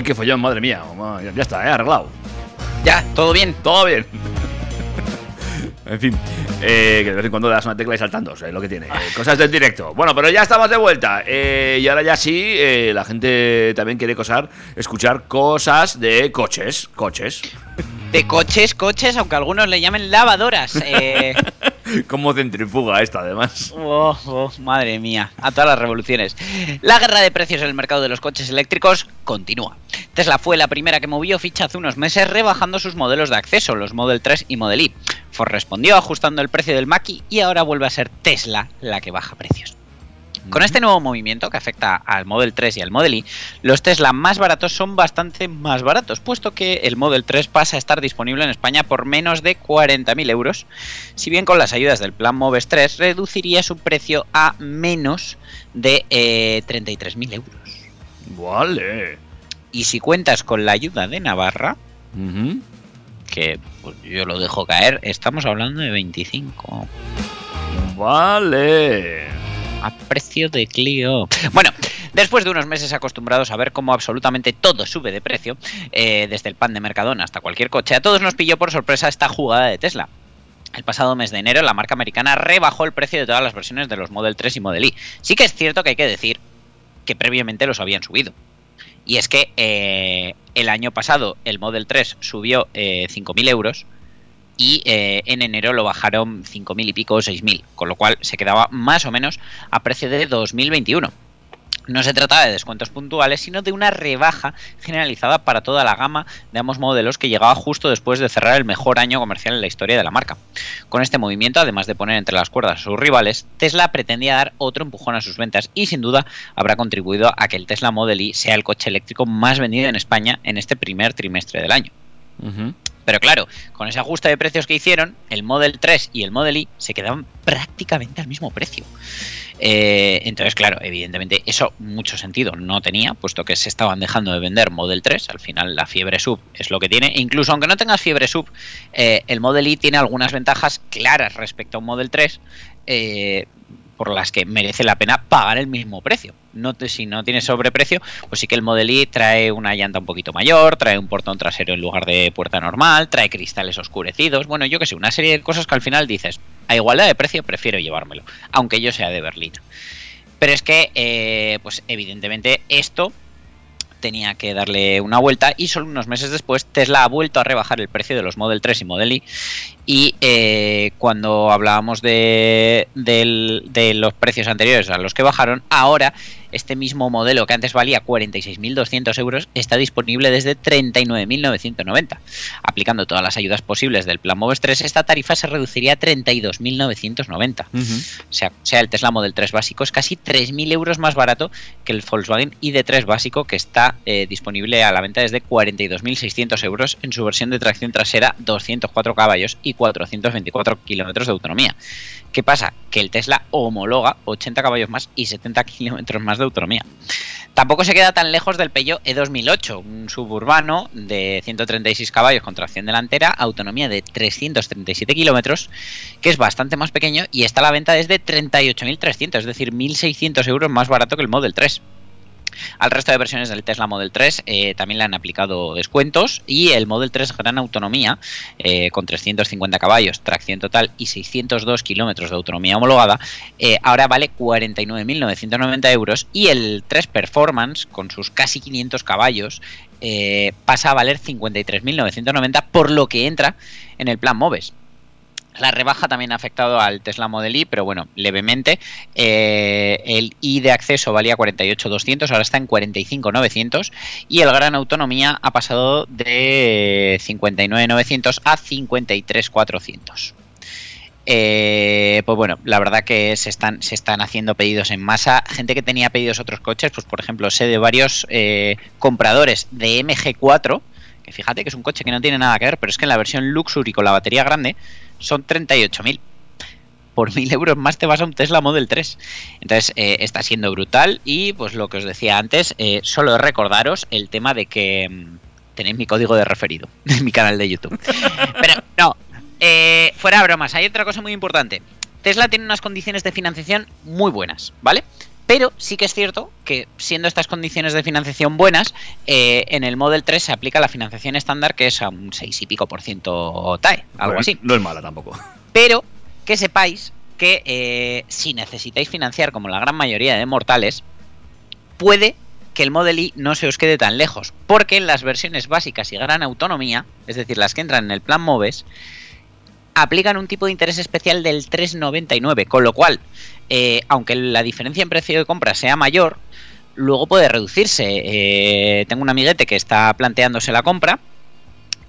qué follón, madre mía. Ya está, eh, arreglado. Ya, todo bien. Todo bien. en fin, eh, que de vez en cuando le das una tecla y saltando, es lo que tiene. eh, cosas del directo. Bueno, pero ya estamos de vuelta. eh, y ahora ya sí, eh, la gente también quiere cosar, escuchar cosas de coches. Coches. De coches, coches, aunque algunos le llamen lavadoras. Eh, Como centrifuga esta, además. oh, oh, madre mía, a todas las revoluciones. La guerra de precios en el mercado de los coches eléctricos continúa. Tesla fue la primera que movió ficha hace unos meses rebajando sus modelos de acceso, los Model 3 y Model Y. Ford respondió ajustando el precio del Mach-E y ahora vuelve a ser Tesla la que baja precios. Con este nuevo movimiento que afecta al Model 3 y al Model Y, los Tesla más baratos son bastante más baratos, puesto que el Model 3 pasa a estar disponible en España por menos de 40.000 euros, si bien con las ayudas del plan Moves 3 reduciría su precio a menos de eh, 33.000 euros. Vale. Y si cuentas con la ayuda de Navarra, que pues, yo lo dejo caer, estamos hablando de 25. Vale. Precio de Clio. Bueno, después de unos meses acostumbrados a ver cómo absolutamente todo sube de precio, eh, desde el pan de Mercadona hasta cualquier coche, a todos nos pilló por sorpresa esta jugada de Tesla. El pasado mes de enero, la marca americana rebajó el precio de todas las versiones de los Model 3 y Model Y. Sí que es cierto que hay que decir que previamente los habían subido. Y es que eh, el año pasado el Model 3 subió eh, 5.000 euros y eh, en enero lo bajaron 5.000 y pico o 6.000, con lo cual se quedaba más o menos a precio de 2021. No se trataba de descuentos puntuales, sino de una rebaja generalizada para toda la gama de ambos modelos que llegaba justo después de cerrar el mejor año comercial en la historia de la marca. Con este movimiento, además de poner entre las cuerdas a sus rivales, Tesla pretendía dar otro empujón a sus ventas y sin duda habrá contribuido a que el Tesla Model Y sea el coche eléctrico más vendido en España en este primer trimestre del año. Pero claro, con ese ajuste de precios que hicieron, el Model 3 y el Model Y se quedaban prácticamente al mismo precio. Eh, entonces, claro, evidentemente eso mucho sentido no tenía, puesto que se estaban dejando de vender Model 3. Al final, la fiebre sub es lo que tiene. E incluso aunque no tengas fiebre sub, eh, el Model Y tiene algunas ventajas claras respecto a un Model 3. eh, por las que merece la pena pagar el mismo precio. No te- si no tienes sobreprecio, pues sí que el Model Y trae una llanta un poquito mayor, trae un portón trasero en lugar de puerta normal, trae cristales oscurecidos, bueno, yo que sé, una serie de cosas que al final dices, a igualdad de precio prefiero llevármelo, aunque yo sea de Berlín. Pero es que, eh, pues evidentemente esto tenía que darle una vuelta y solo unos meses después Tesla ha vuelto a rebajar el precio de los Model 3 y Model Y y eh, cuando hablábamos de, de los precios anteriores a los que bajaron, ahora este mismo modelo que antes valía 46.200 euros está disponible desde 39.990. Aplicando todas las ayudas posibles del plan Moves 3, esta tarifa se reduciría a 32.990. O sea, o sea, el Tesla Model 3 básico es casi 3.000 euros más barato que el Volkswagen ID3 básico que está eh, disponible a la venta desde 42.600 euros en su versión de tracción trasera 204 caballos y 424 kilómetros de autonomía. ¿Qué pasa? Que el Tesla homologa 80 caballos más y 70 kilómetros más de autonomía. Tampoco se queda tan lejos del Peugeot E2008, un suburbano de 136 caballos con tracción delantera, autonomía de 337 kilómetros, que es bastante más pequeño y está a la venta desde 38.300, es decir, 1.600 euros más barato que el Model 3. Al resto de versiones del Tesla Model 3 eh, también le han aplicado descuentos y el Model 3 gran autonomía eh, con 350 caballos, tracción total y 602 kilómetros de autonomía homologada, eh, ahora vale 49.990 euros y el 3 Performance con sus casi 500 caballos pasa a valer 53.990 por lo que entra en el plan Moves. La rebaja también ha afectado al Tesla Model Y, pero bueno, levemente. Eh, el I de acceso valía 48.200, ahora está en 45.900 y el gran autonomía ha pasado de 59.900 a 53.400. Eh, pues bueno, la verdad que se están, se están haciendo pedidos en masa. Gente que tenía pedidos otros coches, pues por ejemplo, sé de varios eh, compradores de MG4, que fíjate que es un coche que no tiene nada que ver, pero es que en la versión Luxury con la batería grande son 38.000. por 1000 euros más te vas a un Tesla Model 3. Entonces, eh, está siendo brutal y pues lo que os decía antes, eh, solo recordaros el tema de que mm, tenéis mi código de referido en mi canal de YouTube. Pero no, eh, fuera bromas, hay otra cosa muy importante. Tesla tiene unas condiciones de financiación muy buenas, ¿vale? Pero sí que es cierto que siendo estas condiciones de financiación buenas, eh, en el Model 3 se aplica la financiación estándar que es a un 6 y pico por ciento TAE, algo Bueno, así. No es mala tampoco. Pero que sepáis que eh, si necesitáis financiar como la gran mayoría de mortales, puede que el Model I no se os quede tan lejos, porque en las versiones básicas y gran autonomía, es decir, las que entran en el plan MOVES, aplican un tipo de interés especial del 3,99, con lo cual, eh, aunque la diferencia en precio de compra sea mayor, luego puede reducirse. Eh, tengo un amiguete que está planteándose la compra,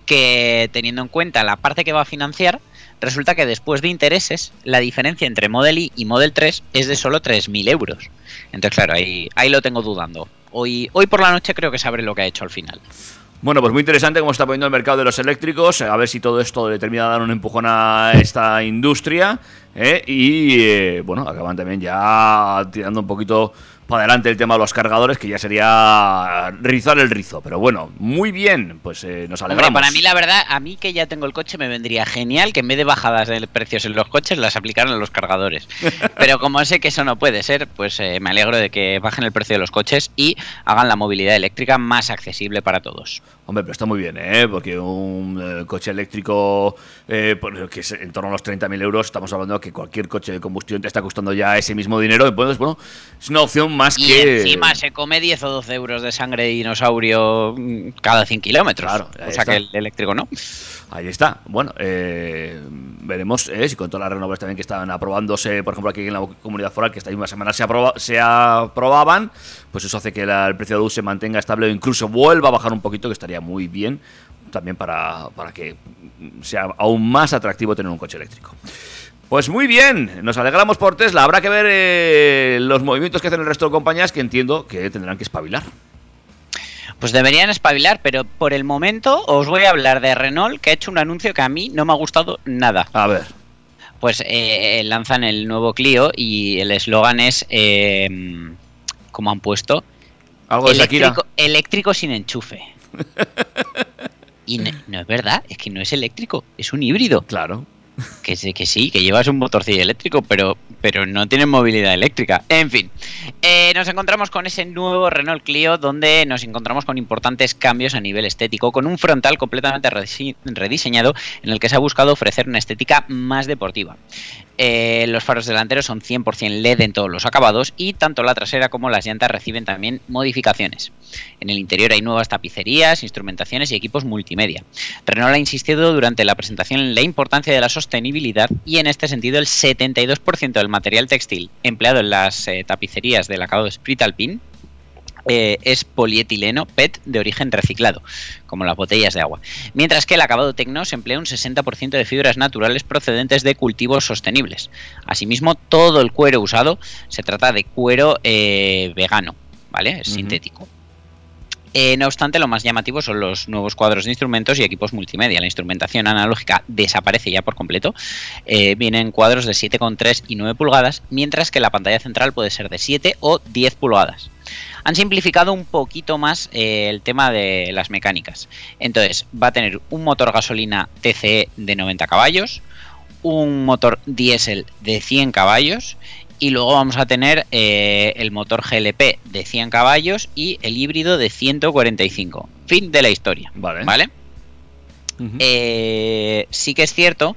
que teniendo en cuenta la parte que va a financiar, resulta que después de intereses, la diferencia entre Model I y Model 3 es de solo 3.000 euros. Entonces, claro, ahí, ahí lo tengo dudando. Hoy, hoy por la noche creo que sabré lo que ha hecho al final. Bueno, pues muy interesante cómo está poniendo el mercado de los eléctricos, a ver si todo esto le termina de dar un empujón a esta industria. ¿eh? Y eh, bueno, acaban también ya tirando un poquito para adelante el tema de los cargadores, que ya sería rizar el rizo. Pero bueno, muy bien, pues eh, nos Hombre, alegramos. para mí, la verdad, a mí que ya tengo el coche, me vendría genial que en vez de bajadas de precios en los coches, las aplicaran en los cargadores. Pero como sé que eso no puede ser, pues eh, me alegro de que bajen el precio de los coches y hagan la movilidad eléctrica más accesible para todos. Hombre, pero está muy bien, ¿eh? Porque un eh, coche eléctrico eh, que es en torno a los 30.000 euros, estamos hablando de que cualquier coche de combustión te está costando ya ese mismo dinero. Entonces, bueno, es una opción más Y que... encima se come 10 o 12 euros de sangre de dinosaurio mm, cada 100 kilómetros. Claro, o sea está. que el eléctrico no. Ahí está. Bueno, eh, veremos eh, si con todas las renovables también que están aprobándose, por ejemplo, aquí en la comunidad foral, que esta misma semana se aprobaban, pues eso hace que la- el precio de luz se mantenga estable o incluso vuelva a bajar un poquito, que estaría muy bien también para, para que sea aún más atractivo tener un coche eléctrico. Pues muy bien, nos alegramos por Tesla. Habrá que ver eh, los movimientos que hacen el resto de compañías que entiendo que tendrán que espabilar. Pues deberían espabilar, pero por el momento os voy a hablar de Renault, que ha hecho un anuncio que a mí no me ha gustado nada. A ver. Pues eh, lanzan el nuevo Clio y el eslogan es, eh, como han puesto, Algo eléctrico, eléctrico sin enchufe. Y no, no es verdad, es que no es eléctrico, es un híbrido. Claro. Que, que sí, que llevas un motorcillo eléctrico, pero, pero no tiene movilidad eléctrica. En fin, eh, nos encontramos con ese nuevo Renault Clio donde nos encontramos con importantes cambios a nivel estético, con un frontal completamente redise- rediseñado en el que se ha buscado ofrecer una estética más deportiva. Eh, los faros delanteros son 100% LED en todos los acabados y tanto la trasera como las llantas reciben también modificaciones. En el interior hay nuevas tapicerías, instrumentaciones y equipos multimedia. Renault ha insistido durante la presentación en la importancia de la sostenibilidad y en este sentido el 72% del material textil empleado en las eh, tapicerías del acabado Sprit Alpine eh, es polietileno PET de origen reciclado, como las botellas de agua. Mientras que el acabado Tecnos emplea un 60% de fibras naturales procedentes de cultivos sostenibles. Asimismo, todo el cuero usado se trata de cuero eh, vegano, ¿vale? Es sintético. Eh, no obstante, lo más llamativo son los nuevos cuadros de instrumentos y equipos multimedia. La instrumentación analógica desaparece ya por completo. Eh, vienen cuadros de 7,3 y 9 pulgadas, mientras que la pantalla central puede ser de 7 o 10 pulgadas. Han simplificado un poquito más eh, el tema de las mecánicas. Entonces, va a tener un motor gasolina TCE de 90 caballos, un motor diésel de 100 caballos y luego vamos a tener eh, el motor GLP de 100 caballos y el híbrido de 145. Fin de la historia. Vale. ¿Vale? Eh, sí que es cierto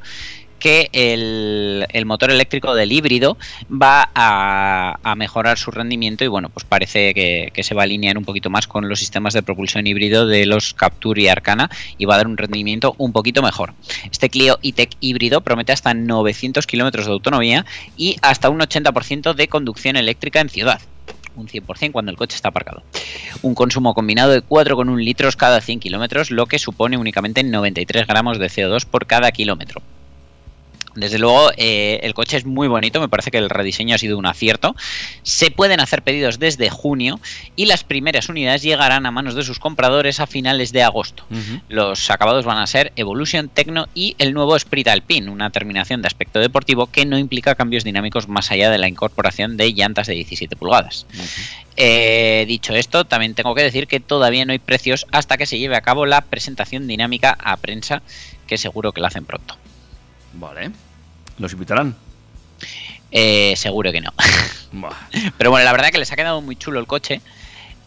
que el, motor eléctrico del híbrido va a, mejorar su rendimiento y bueno, pues parece que, que se va a alinear un poquito más con los sistemas de propulsión híbrido de los Capture y Arcana y va a dar un rendimiento un poquito mejor. Este Clio E-Tech híbrido promete hasta 900 kilómetros de autonomía y hasta un 80% de conducción eléctrica en ciudad un 100% cuando el coche está aparcado. Un consumo combinado de 4,1 litros cada 100 kilómetros, lo que supone únicamente 93 gramos de CO2 por cada kilómetro. Desde luego, eh, el coche es muy bonito, me parece que el rediseño ha sido un acierto. Se pueden hacer pedidos desde junio y las primeras unidades llegarán a manos de sus compradores a finales de agosto. Los acabados van a ser Evolution, Tecno y el nuevo Spirit Alpine, una terminación de aspecto deportivo que no implica cambios dinámicos más allá de la incorporación de llantas de 17 pulgadas. Eh, dicho esto, también tengo que decir que todavía no hay precios hasta que se lleve a cabo la presentación dinámica a prensa, que seguro que la hacen pronto. Vale. ¿Los invitarán? Eh, seguro que no. Pero bueno, la verdad que les ha quedado muy chulo el coche.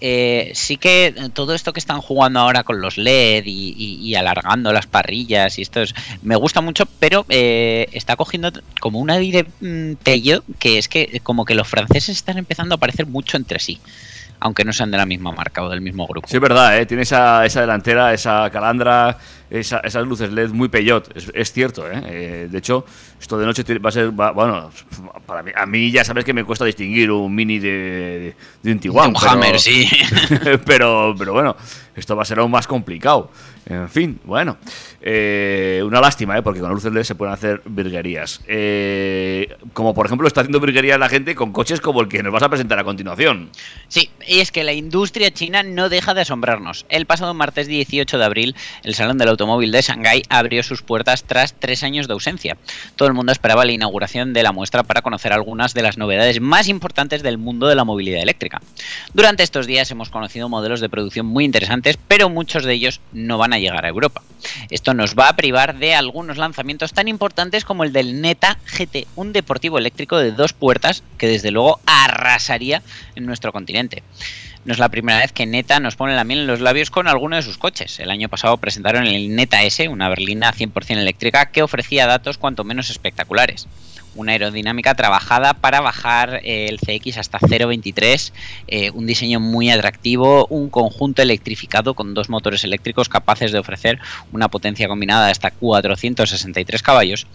Eh, sí que todo esto que están jugando ahora con los LED y, y- y alargando las parrillas y esto es, me gusta mucho, pero eh, está cogiendo como un aire mm, pello que es que como que los franceses están empezando a parecer mucho entre sí, aunque no sean de la misma marca o del mismo grupo. Sí, es verdad, ¿eh? tiene esa, esa delantera, esa calandra, esa- esas luces LED muy peyot. Es, es cierto, ¿eh? Eh, De hecho, esto de noche va a ser. va- bueno, para mí, a mí ya sabes que me cuesta distinguir un mini de, de, un Tiguan. Un Hammer, sí. pero, pero bueno, esto va a ser aún más complicado. En fin, bueno. Eh, una lástima, ¿eh? porque con luces LED se pueden hacer virguerías. Eh, como por ejemplo está haciendo virguerías la gente con coches como el que nos vas a presentar a continuación. Sí, y es que la industria china no deja de asombrarnos. El pasado martes 18 de abril, el Salón del Automóvil de Shanghái abrió sus puertas tras tres años de ausencia. Todo el mundo esperaba la inauguración de la muestra para conocer algunas de las novedades más importantes del mundo de la movilidad eléctrica. Durante estos días hemos conocido modelos de producción muy interesantes, pero muchos de ellos no van a llegar a Europa. Esto nos va a privar de algunos lanzamientos tan importantes como el del Neta GT, un deportivo eléctrico de dos puertas que desde luego arrasaría en nuestro continente. No es la primera vez que Neta nos pone la miel en los labios con alguno de sus coches. El año pasado presentaron el Neta S, una berlina 100% eléctrica que ofrecía datos cuanto menos espectaculares. Una aerodinámica trabajada para bajar eh, el CX hasta 0.23, eh, un diseño muy atractivo, un conjunto electrificado con dos motores eléctricos capaces de ofrecer una potencia combinada de hasta 463 caballos.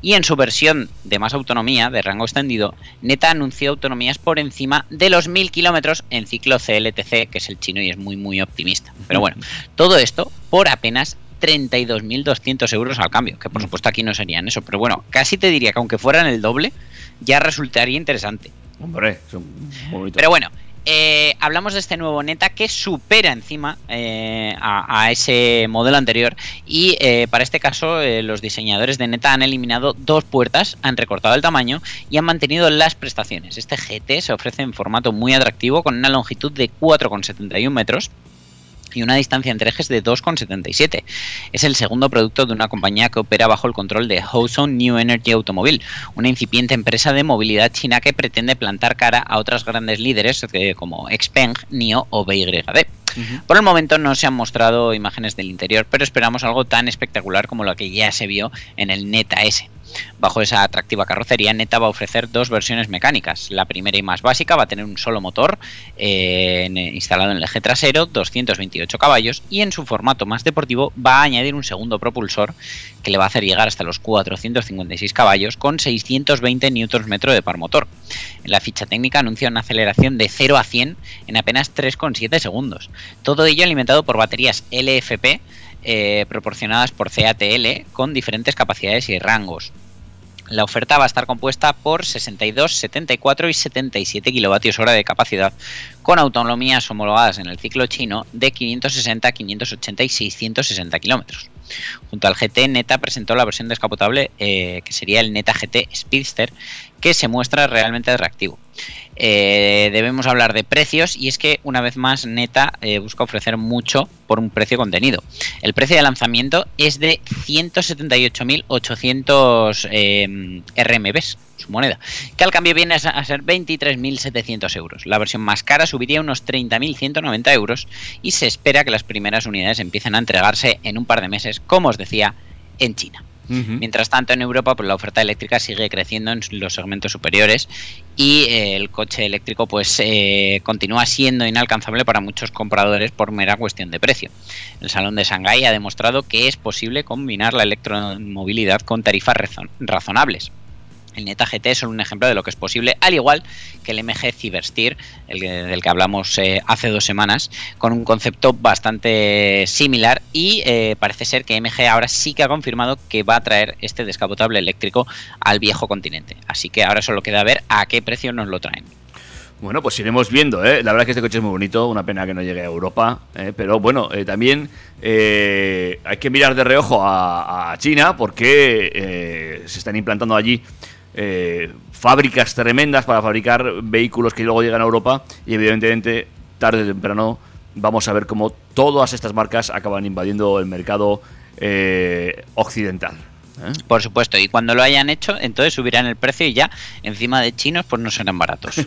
Y en su versión de más autonomía, de rango extendido, Neta anunció autonomías por encima de los 1000 kilómetros en ciclo CLTC, que es el chino y es muy, muy optimista. Pero bueno, todo esto por apenas 32.200 euros al cambio, que por supuesto aquí no serían eso, pero bueno, casi te diría que aunque fueran el doble, ya resultaría interesante. Hombre, son bonitos. Pero bueno, eh, hablamos de este nuevo Neta que supera encima eh, a, a ese modelo anterior y eh, para este caso eh, los diseñadores de Neta han eliminado dos puertas, han recortado el tamaño y han mantenido las prestaciones. Este GT se ofrece en formato muy atractivo con una longitud de 4,71 metros y una distancia entre ejes de 2,77. Es el segundo producto de una compañía que opera bajo el control de Houzon New Energy Automobile, una incipiente empresa de movilidad china que pretende plantar cara a otras grandes líderes eh, como Xpeng, NIO o BYD. Por el momento no se han mostrado imágenes del interior, pero esperamos algo tan espectacular como lo que ya se vio en el Neta S. Bajo esa atractiva carrocería, Neta va a ofrecer dos versiones mecánicas. La primera y más básica va a tener un solo motor eh, en- instalado en el eje trasero, 228 caballos, y en su formato más deportivo va a añadir un segundo propulsor que le va a hacer llegar hasta los 456 caballos con 620 Nm de par motor. En la ficha técnica anuncia una aceleración de 0 a 100 en apenas 3,7 segundos. Todo ello alimentado por baterías LFP eh, proporcionadas por CATL con diferentes capacidades y rangos. La oferta va a estar compuesta por 62, 74 y 77 kilovatios hora de capacidad, con autonomías homologadas en el ciclo chino de 560, 580 y 660 kilómetros. Junto al GT, Neta presentó la versión descapotable eh, que sería el Neta GT Speedster, que se muestra realmente atractivo. Eh, debemos hablar de precios y es que una vez más Neta eh, busca ofrecer mucho por un precio contenido. El precio de lanzamiento es de 178.800 eh, RMBs, su moneda, que al cambio viene a ser- a ser 23.700 euros. La versión más cara subiría unos 30.190 euros y se espera que las primeras unidades empiecen a entregarse en un par de meses, como os decía, en China. Mientras tanto, en Europa pues, la oferta eléctrica sigue creciendo en los segmentos superiores y eh, el coche eléctrico pues eh, continúa siendo inalcanzable para muchos compradores por mera cuestión de precio. El Salón de Shanghái ha demostrado que es posible combinar la electromovilidad con tarifas razon- razonables. El Neta GT es un ejemplo de lo que es posible, al igual que el MG Cybersteer, el del que hablamos eh, hace dos semanas, con un concepto bastante similar y eh, parece ser que MG ahora sí que ha confirmado que va a traer este descapotable eléctrico al viejo continente. Así que ahora solo queda ver a qué precio nos lo traen. Bueno, pues iremos viendo, ¿eh? La verdad es que este coche es muy bonito, una pena que no llegue a Europa, ¿eh? pero bueno, también hay que mirar de reojo a, China porque se están implantando allí eh, fábricas tremendas para fabricar vehículos que luego llegan a Europa y evidentemente tarde o temprano vamos a ver cómo todas estas marcas acaban invadiendo el mercado eh, occidental. ¿eh? Por supuesto, y cuando lo hayan hecho, entonces subirán el precio y ya encima de chinos pues no serán baratos.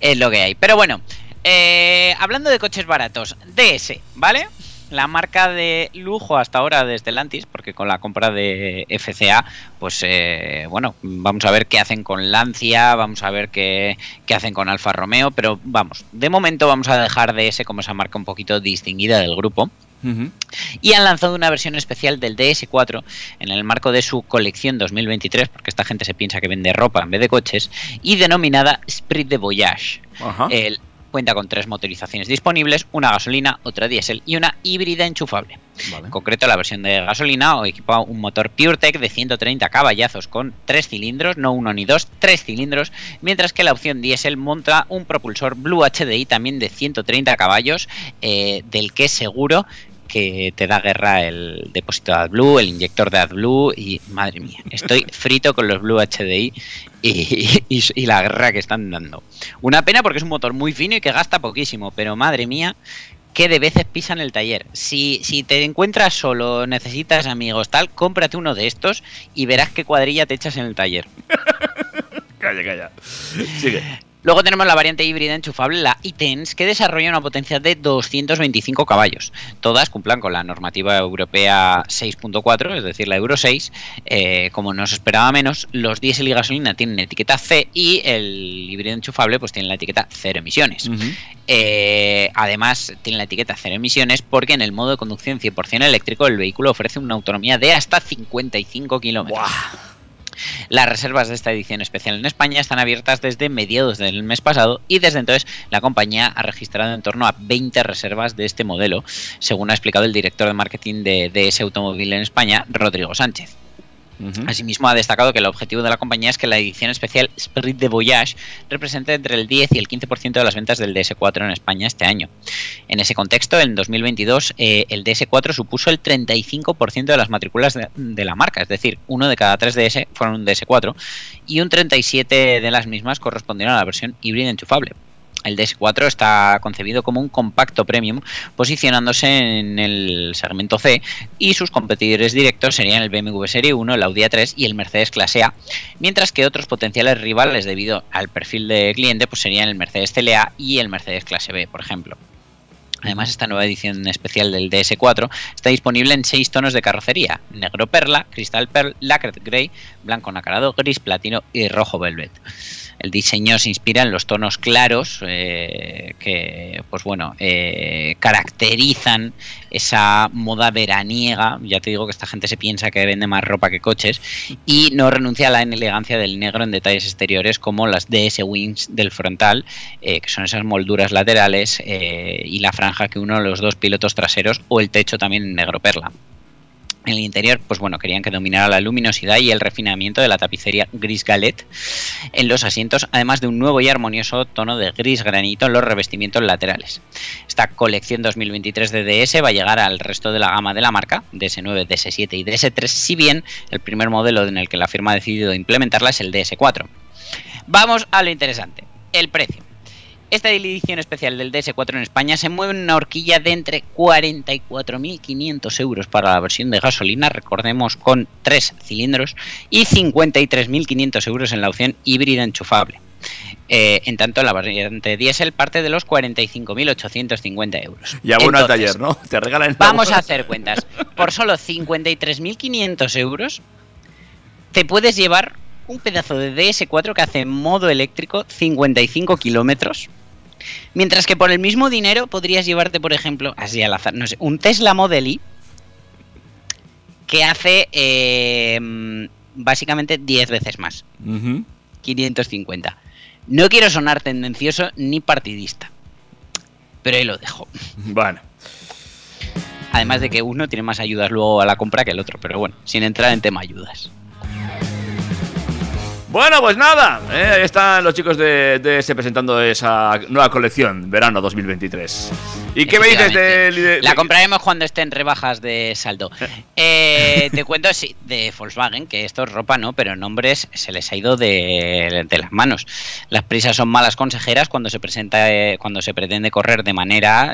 es lo que hay. Pero bueno, eh, hablando de coches baratos, DS, ¿vale? La marca de lujo hasta ahora de Stellantis, porque con la compra de FCA, pues eh, bueno, vamos a ver qué hacen con Lancia, vamos a ver qué, qué hacen con Alfa Romeo, pero vamos, de momento vamos a dejar DS como esa marca un poquito distinguida del grupo. Y han lanzado una versión especial del DS4 en el marco de su colección 2023, porque esta gente se piensa que vende ropa en vez de coches, y denominada Sprit de Voyage. El- cuenta con tres motorizaciones disponibles, una gasolina, otra diésel y una híbrida enchufable. Vale. En concreto, la versión de gasolina o equipa un motor PureTech de 130 caballazos con tres cilindros, no uno ni dos, tres cilindros, mientras que la opción diésel monta un propulsor Blue HDI también de 130 caballos, eh, del que seguro que te da guerra el depósito de AdBlue, el inyector de AdBlue y madre mía, estoy frito con los Blue HDI y, y- y la guerra que están dando. Una pena porque es un motor muy fino y que gasta poquísimo, pero madre mía, que de veces pisan el taller. Si, si te encuentras solo, necesitas amigos, tal, cómprate uno de estos y verás qué cuadrilla te echas en el taller. Calla, calla. Sigue. Luego tenemos la variante híbrida enchufable, la iTens, que desarrolla una potencia de 225 caballos. Todas cumplan con la normativa europea 6.4, es decir, la Euro 6. Eh, como no se esperaba menos, los diésel y gasolina tienen etiqueta C y el híbrido enchufable pues tiene la etiqueta cero emisiones. Eh, además, tiene la etiqueta cero emisiones porque en el modo de conducción 100% eléctrico el vehículo ofrece una autonomía de hasta 55 kilómetros. Las reservas de esta edición especial en España están abiertas desde mediados del mes pasado y desde entonces la compañía ha registrado en torno a 20 reservas de este modelo, según ha explicado el director de marketing de DS Automóvil en España, Rodrigo Sánchez. Asimismo, ha destacado que el objetivo de la compañía es que la edición especial Spirit de Voyage represente entre el 10 y el 15% de las ventas del DS4 en España este año. En ese contexto, en 2022, eh, el DS4 supuso el 35% de las matrículas de, de la marca, es decir, uno de cada tres DS fueron un DS4 y un 37% de las mismas correspondieron a la versión híbrida enchufable. El DS4 está concebido como un compacto premium, posicionándose en el segmento C y sus competidores directos serían el BMW Serie 1, el Audi A3 y el Mercedes Clase A, mientras que otros potenciales rivales debido al perfil de cliente pues serían el Mercedes CLA y el Mercedes Clase B, por ejemplo. Además, esta nueva edición especial del DS4 está disponible en seis tonos de carrocería: negro perla, cristal pearl, lacquered grey, blanco nacarado, gris platino y rojo velvet. El diseño se inspira en los tonos claros eh, que, pues bueno, eh, caracterizan esa moda veraniega. Ya te digo que esta gente se piensa que vende más ropa que coches y no renuncia a la elegancia del negro en detalles exteriores como las DS Wings del frontal, eh, que son esas molduras laterales y la franja que une a los dos pilotos traseros o el techo también en negro perla. En el interior, pues bueno, querían que dominara la luminosidad y el refinamiento de la tapicería gris galette en los asientos, además de un nuevo y armonioso tono de gris granito en los revestimientos laterales. Esta colección 2023 de DS va a llegar al resto de la gama de la marca, DS9, DS7 y DS3, si bien el primer modelo en el que la firma ha decidido implementarla es el DS4. Vamos a lo interesante, el precio. Esta edición especial del DS4 en España se mueve en una horquilla de entre 44.500 euros para la versión de gasolina, recordemos con 3 cilindros, y 53.500 euros en la opción híbrida enchufable. Eh, en tanto, la variante diésel parte de los 45.850 euros. Y abono al taller, ¿no? Te regalan. Vamos a hacer cuentas. Por solo 53.500 euros te puedes llevar un pedazo de DS4 que hace modo eléctrico 55 kilómetros. Mientras que por el mismo dinero podrías llevarte, por ejemplo, así al azar, no sé, un Tesla Model Y que hace eh, básicamente 10 veces más. Ujú. 550. No quiero sonar tendencioso ni partidista, pero ahí lo dejo. Bueno. Además de que uno tiene más ayudas luego a la compra que el otro, pero bueno, sin entrar en tema ayudas. Bueno, pues nada, eh, ahí están los chicos de DS presentando esa nueva colección, verano 2023. ¿Y qué me dices de, de- La de- compraremos cuando esté en rebajas de saldo. Eh, te cuento, sí, de Volkswagen, que esto es ropa, ¿no? Pero nombres se les ha ido de, de las manos. Las prisas son malas consejeras cuando se presenta, eh, cuando se pretende correr de manera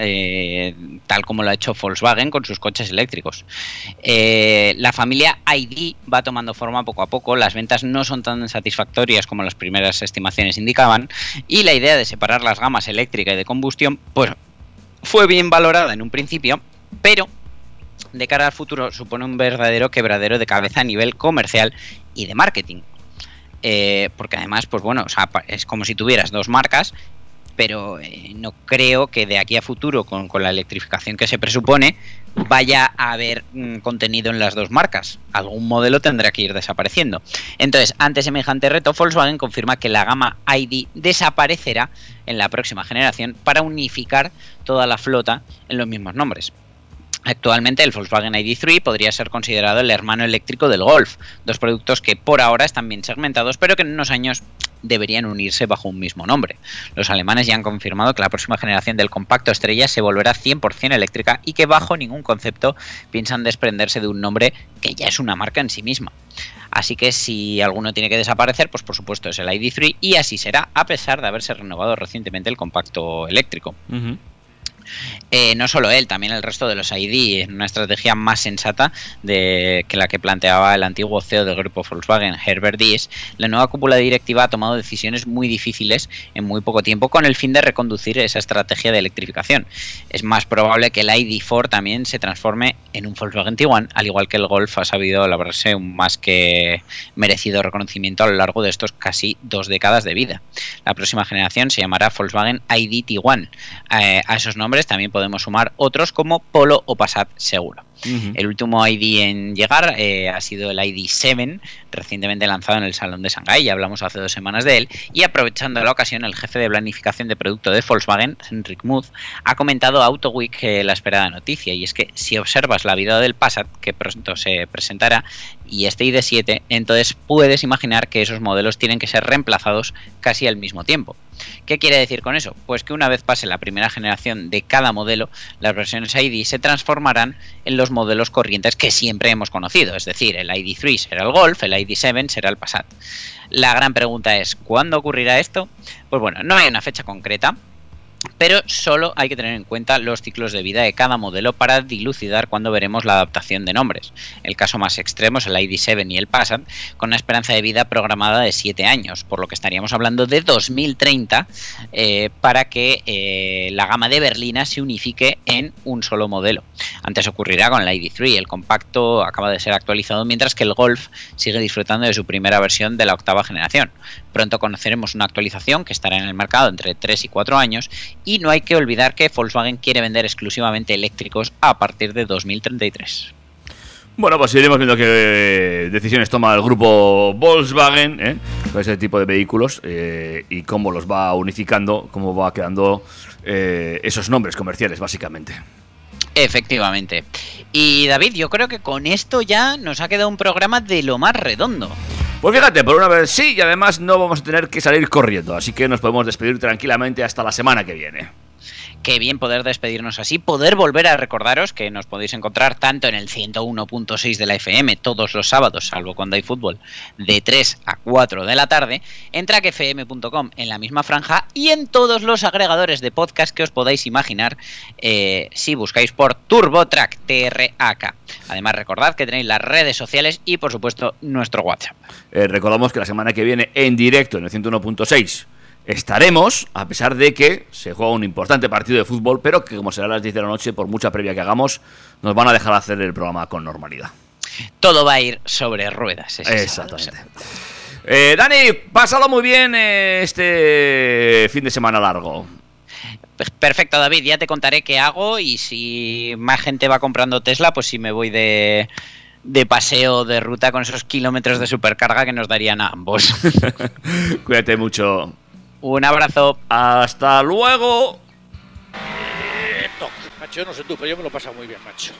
tal como lo ha hecho Volkswagen con sus coches eléctricos. La familia ID va tomando forma poco a poco, las ventas no son tan satisfactorias como las primeras estimaciones indicaban y la idea de separar las gamas eléctrica y de combustión pues fue bien valorada en un principio, pero de cara al futuro supone un verdadero quebradero de cabeza a nivel comercial y de marketing. Eh, porque además, pues bueno, es como si tuvieras dos marcas, pero eh, no creo que de aquí a futuro, con la electrificación que se presupone, vaya a haber mm, contenido en las dos marcas. Algún modelo tendrá que ir desapareciendo. Entonces, ante semejante reto, Volkswagen confirma que la gama ID desaparecerá en la próxima generación para unificar toda la flota en los mismos nombres. Actualmente el Volkswagen ID3 podría ser considerado el hermano eléctrico del Golf, dos productos que por ahora están bien segmentados, pero que en unos años deberían unirse bajo un mismo nombre. Los alemanes ya han confirmado que la próxima generación del compacto estrella se volverá 100% eléctrica y que bajo ningún concepto piensan desprenderse de un nombre que ya es una marca en sí misma. Así que si alguno tiene que desaparecer, pues por supuesto es el ID3 y así será a pesar de haberse renovado recientemente el compacto eléctrico. Eh, no solo él, también el resto de los ID, en una estrategia más sensata de, que la que planteaba el antiguo CEO del grupo Volkswagen, Herbert Diess, la nueva cúpula directiva ha tomado decisiones muy difíciles en muy poco tiempo con el fin de reconducir esa estrategia de electrificación. Es más probable que el ID4 también se transforme en un Volkswagen Tiguan, al igual que el Golf ha sabido labrarse un más que merecido reconocimiento a lo largo de estos casi dos décadas de vida. La próxima generación se llamará Volkswagen ID Tiguan. Eh, a esos nombres también podemos sumar otros como Polo o Passat seguro. El último ID en llegar eh, ha sido el ID7, recientemente lanzado en el Salón de Shanghái, ya hablamos hace dos semanas de él, y aprovechando la ocasión, el jefe de planificación de producto de Volkswagen, Henrik Muth, ha comentado a AutoWeek eh, la esperada noticia, y es que si observas la vida del Passat, que pronto se presentará, y este ID7, entonces puedes imaginar que esos modelos tienen que ser reemplazados casi al mismo tiempo. ¿Qué quiere decir con eso? Pues que una vez pase la primera generación de cada modelo, las versiones ID se transformarán en los modelos corrientes que siempre hemos conocido, es decir, el ID3 será el Golf, el ID7 será el Passat. La gran pregunta es, ¿cuándo ocurrirá esto? Pues bueno, no hay una fecha concreta, pero solo hay que tener en cuenta los ciclos de vida de cada modelo para dilucidar cuándo veremos la adaptación de nombres. El caso más extremo es el ID7 y el Passat, con una esperanza de vida programada de 7 años, por lo que estaríamos hablando de 2030 eh, para que eh, la gama de berlina se unifique en un solo modelo. Antes ocurrirá con el ID3, el compacto acaba de ser actualizado, mientras que el Golf sigue disfrutando de su primera versión de la octava generación. Pronto conoceremos una actualización que estará en el mercado entre 3 y 4 años y no hay que olvidar que Volkswagen quiere vender exclusivamente eléctricos a partir de 2033. Bueno, pues iremos viendo qué decisiones toma el grupo Volkswagen ¿eh? con ese tipo de vehículos eh, y cómo los va unificando, cómo va quedando eh, esos nombres comerciales, básicamente. Efectivamente. Y David, yo creo que con esto ya nos ha quedado un programa de lo más redondo. Pues fíjate, por una vez sí, y además no vamos a tener que salir corriendo, así que nos podemos despedir tranquilamente hasta la semana que viene. Qué bien poder despedirnos así, poder volver a recordaros que nos podéis encontrar tanto en el 101.6 de la FM todos los sábados, salvo cuando hay fútbol, de 3 a 4 de la tarde, en trackfm.com en la misma franja y en todos los agregadores de podcast que os podáis imaginar eh, si buscáis por TurboTrack, TRAK. Además recordad que tenéis las redes sociales y por supuesto nuestro WhatsApp. Eh, recordamos que la semana que viene en directo en el 101.6 estaremos, a pesar de que se juega un importante partido de fútbol, pero que como será a las 10 de la noche, por mucha previa que hagamos, nos van a dejar hacer el programa con normalidad. Todo va a ir sobre ruedas. Exactamente. Eh, Dani, pásalo muy bien eh, este fin de semana largo. Perfecto, David, ya te contaré qué hago y si más gente va comprando Tesla, pues si me voy de, de paseo de ruta con esos kilómetros de supercarga que nos darían a ambos. Cuídate mucho. Un abrazo. Hasta luego. Macho, no sé tú, pero yo me lo he pasado muy bien, macho.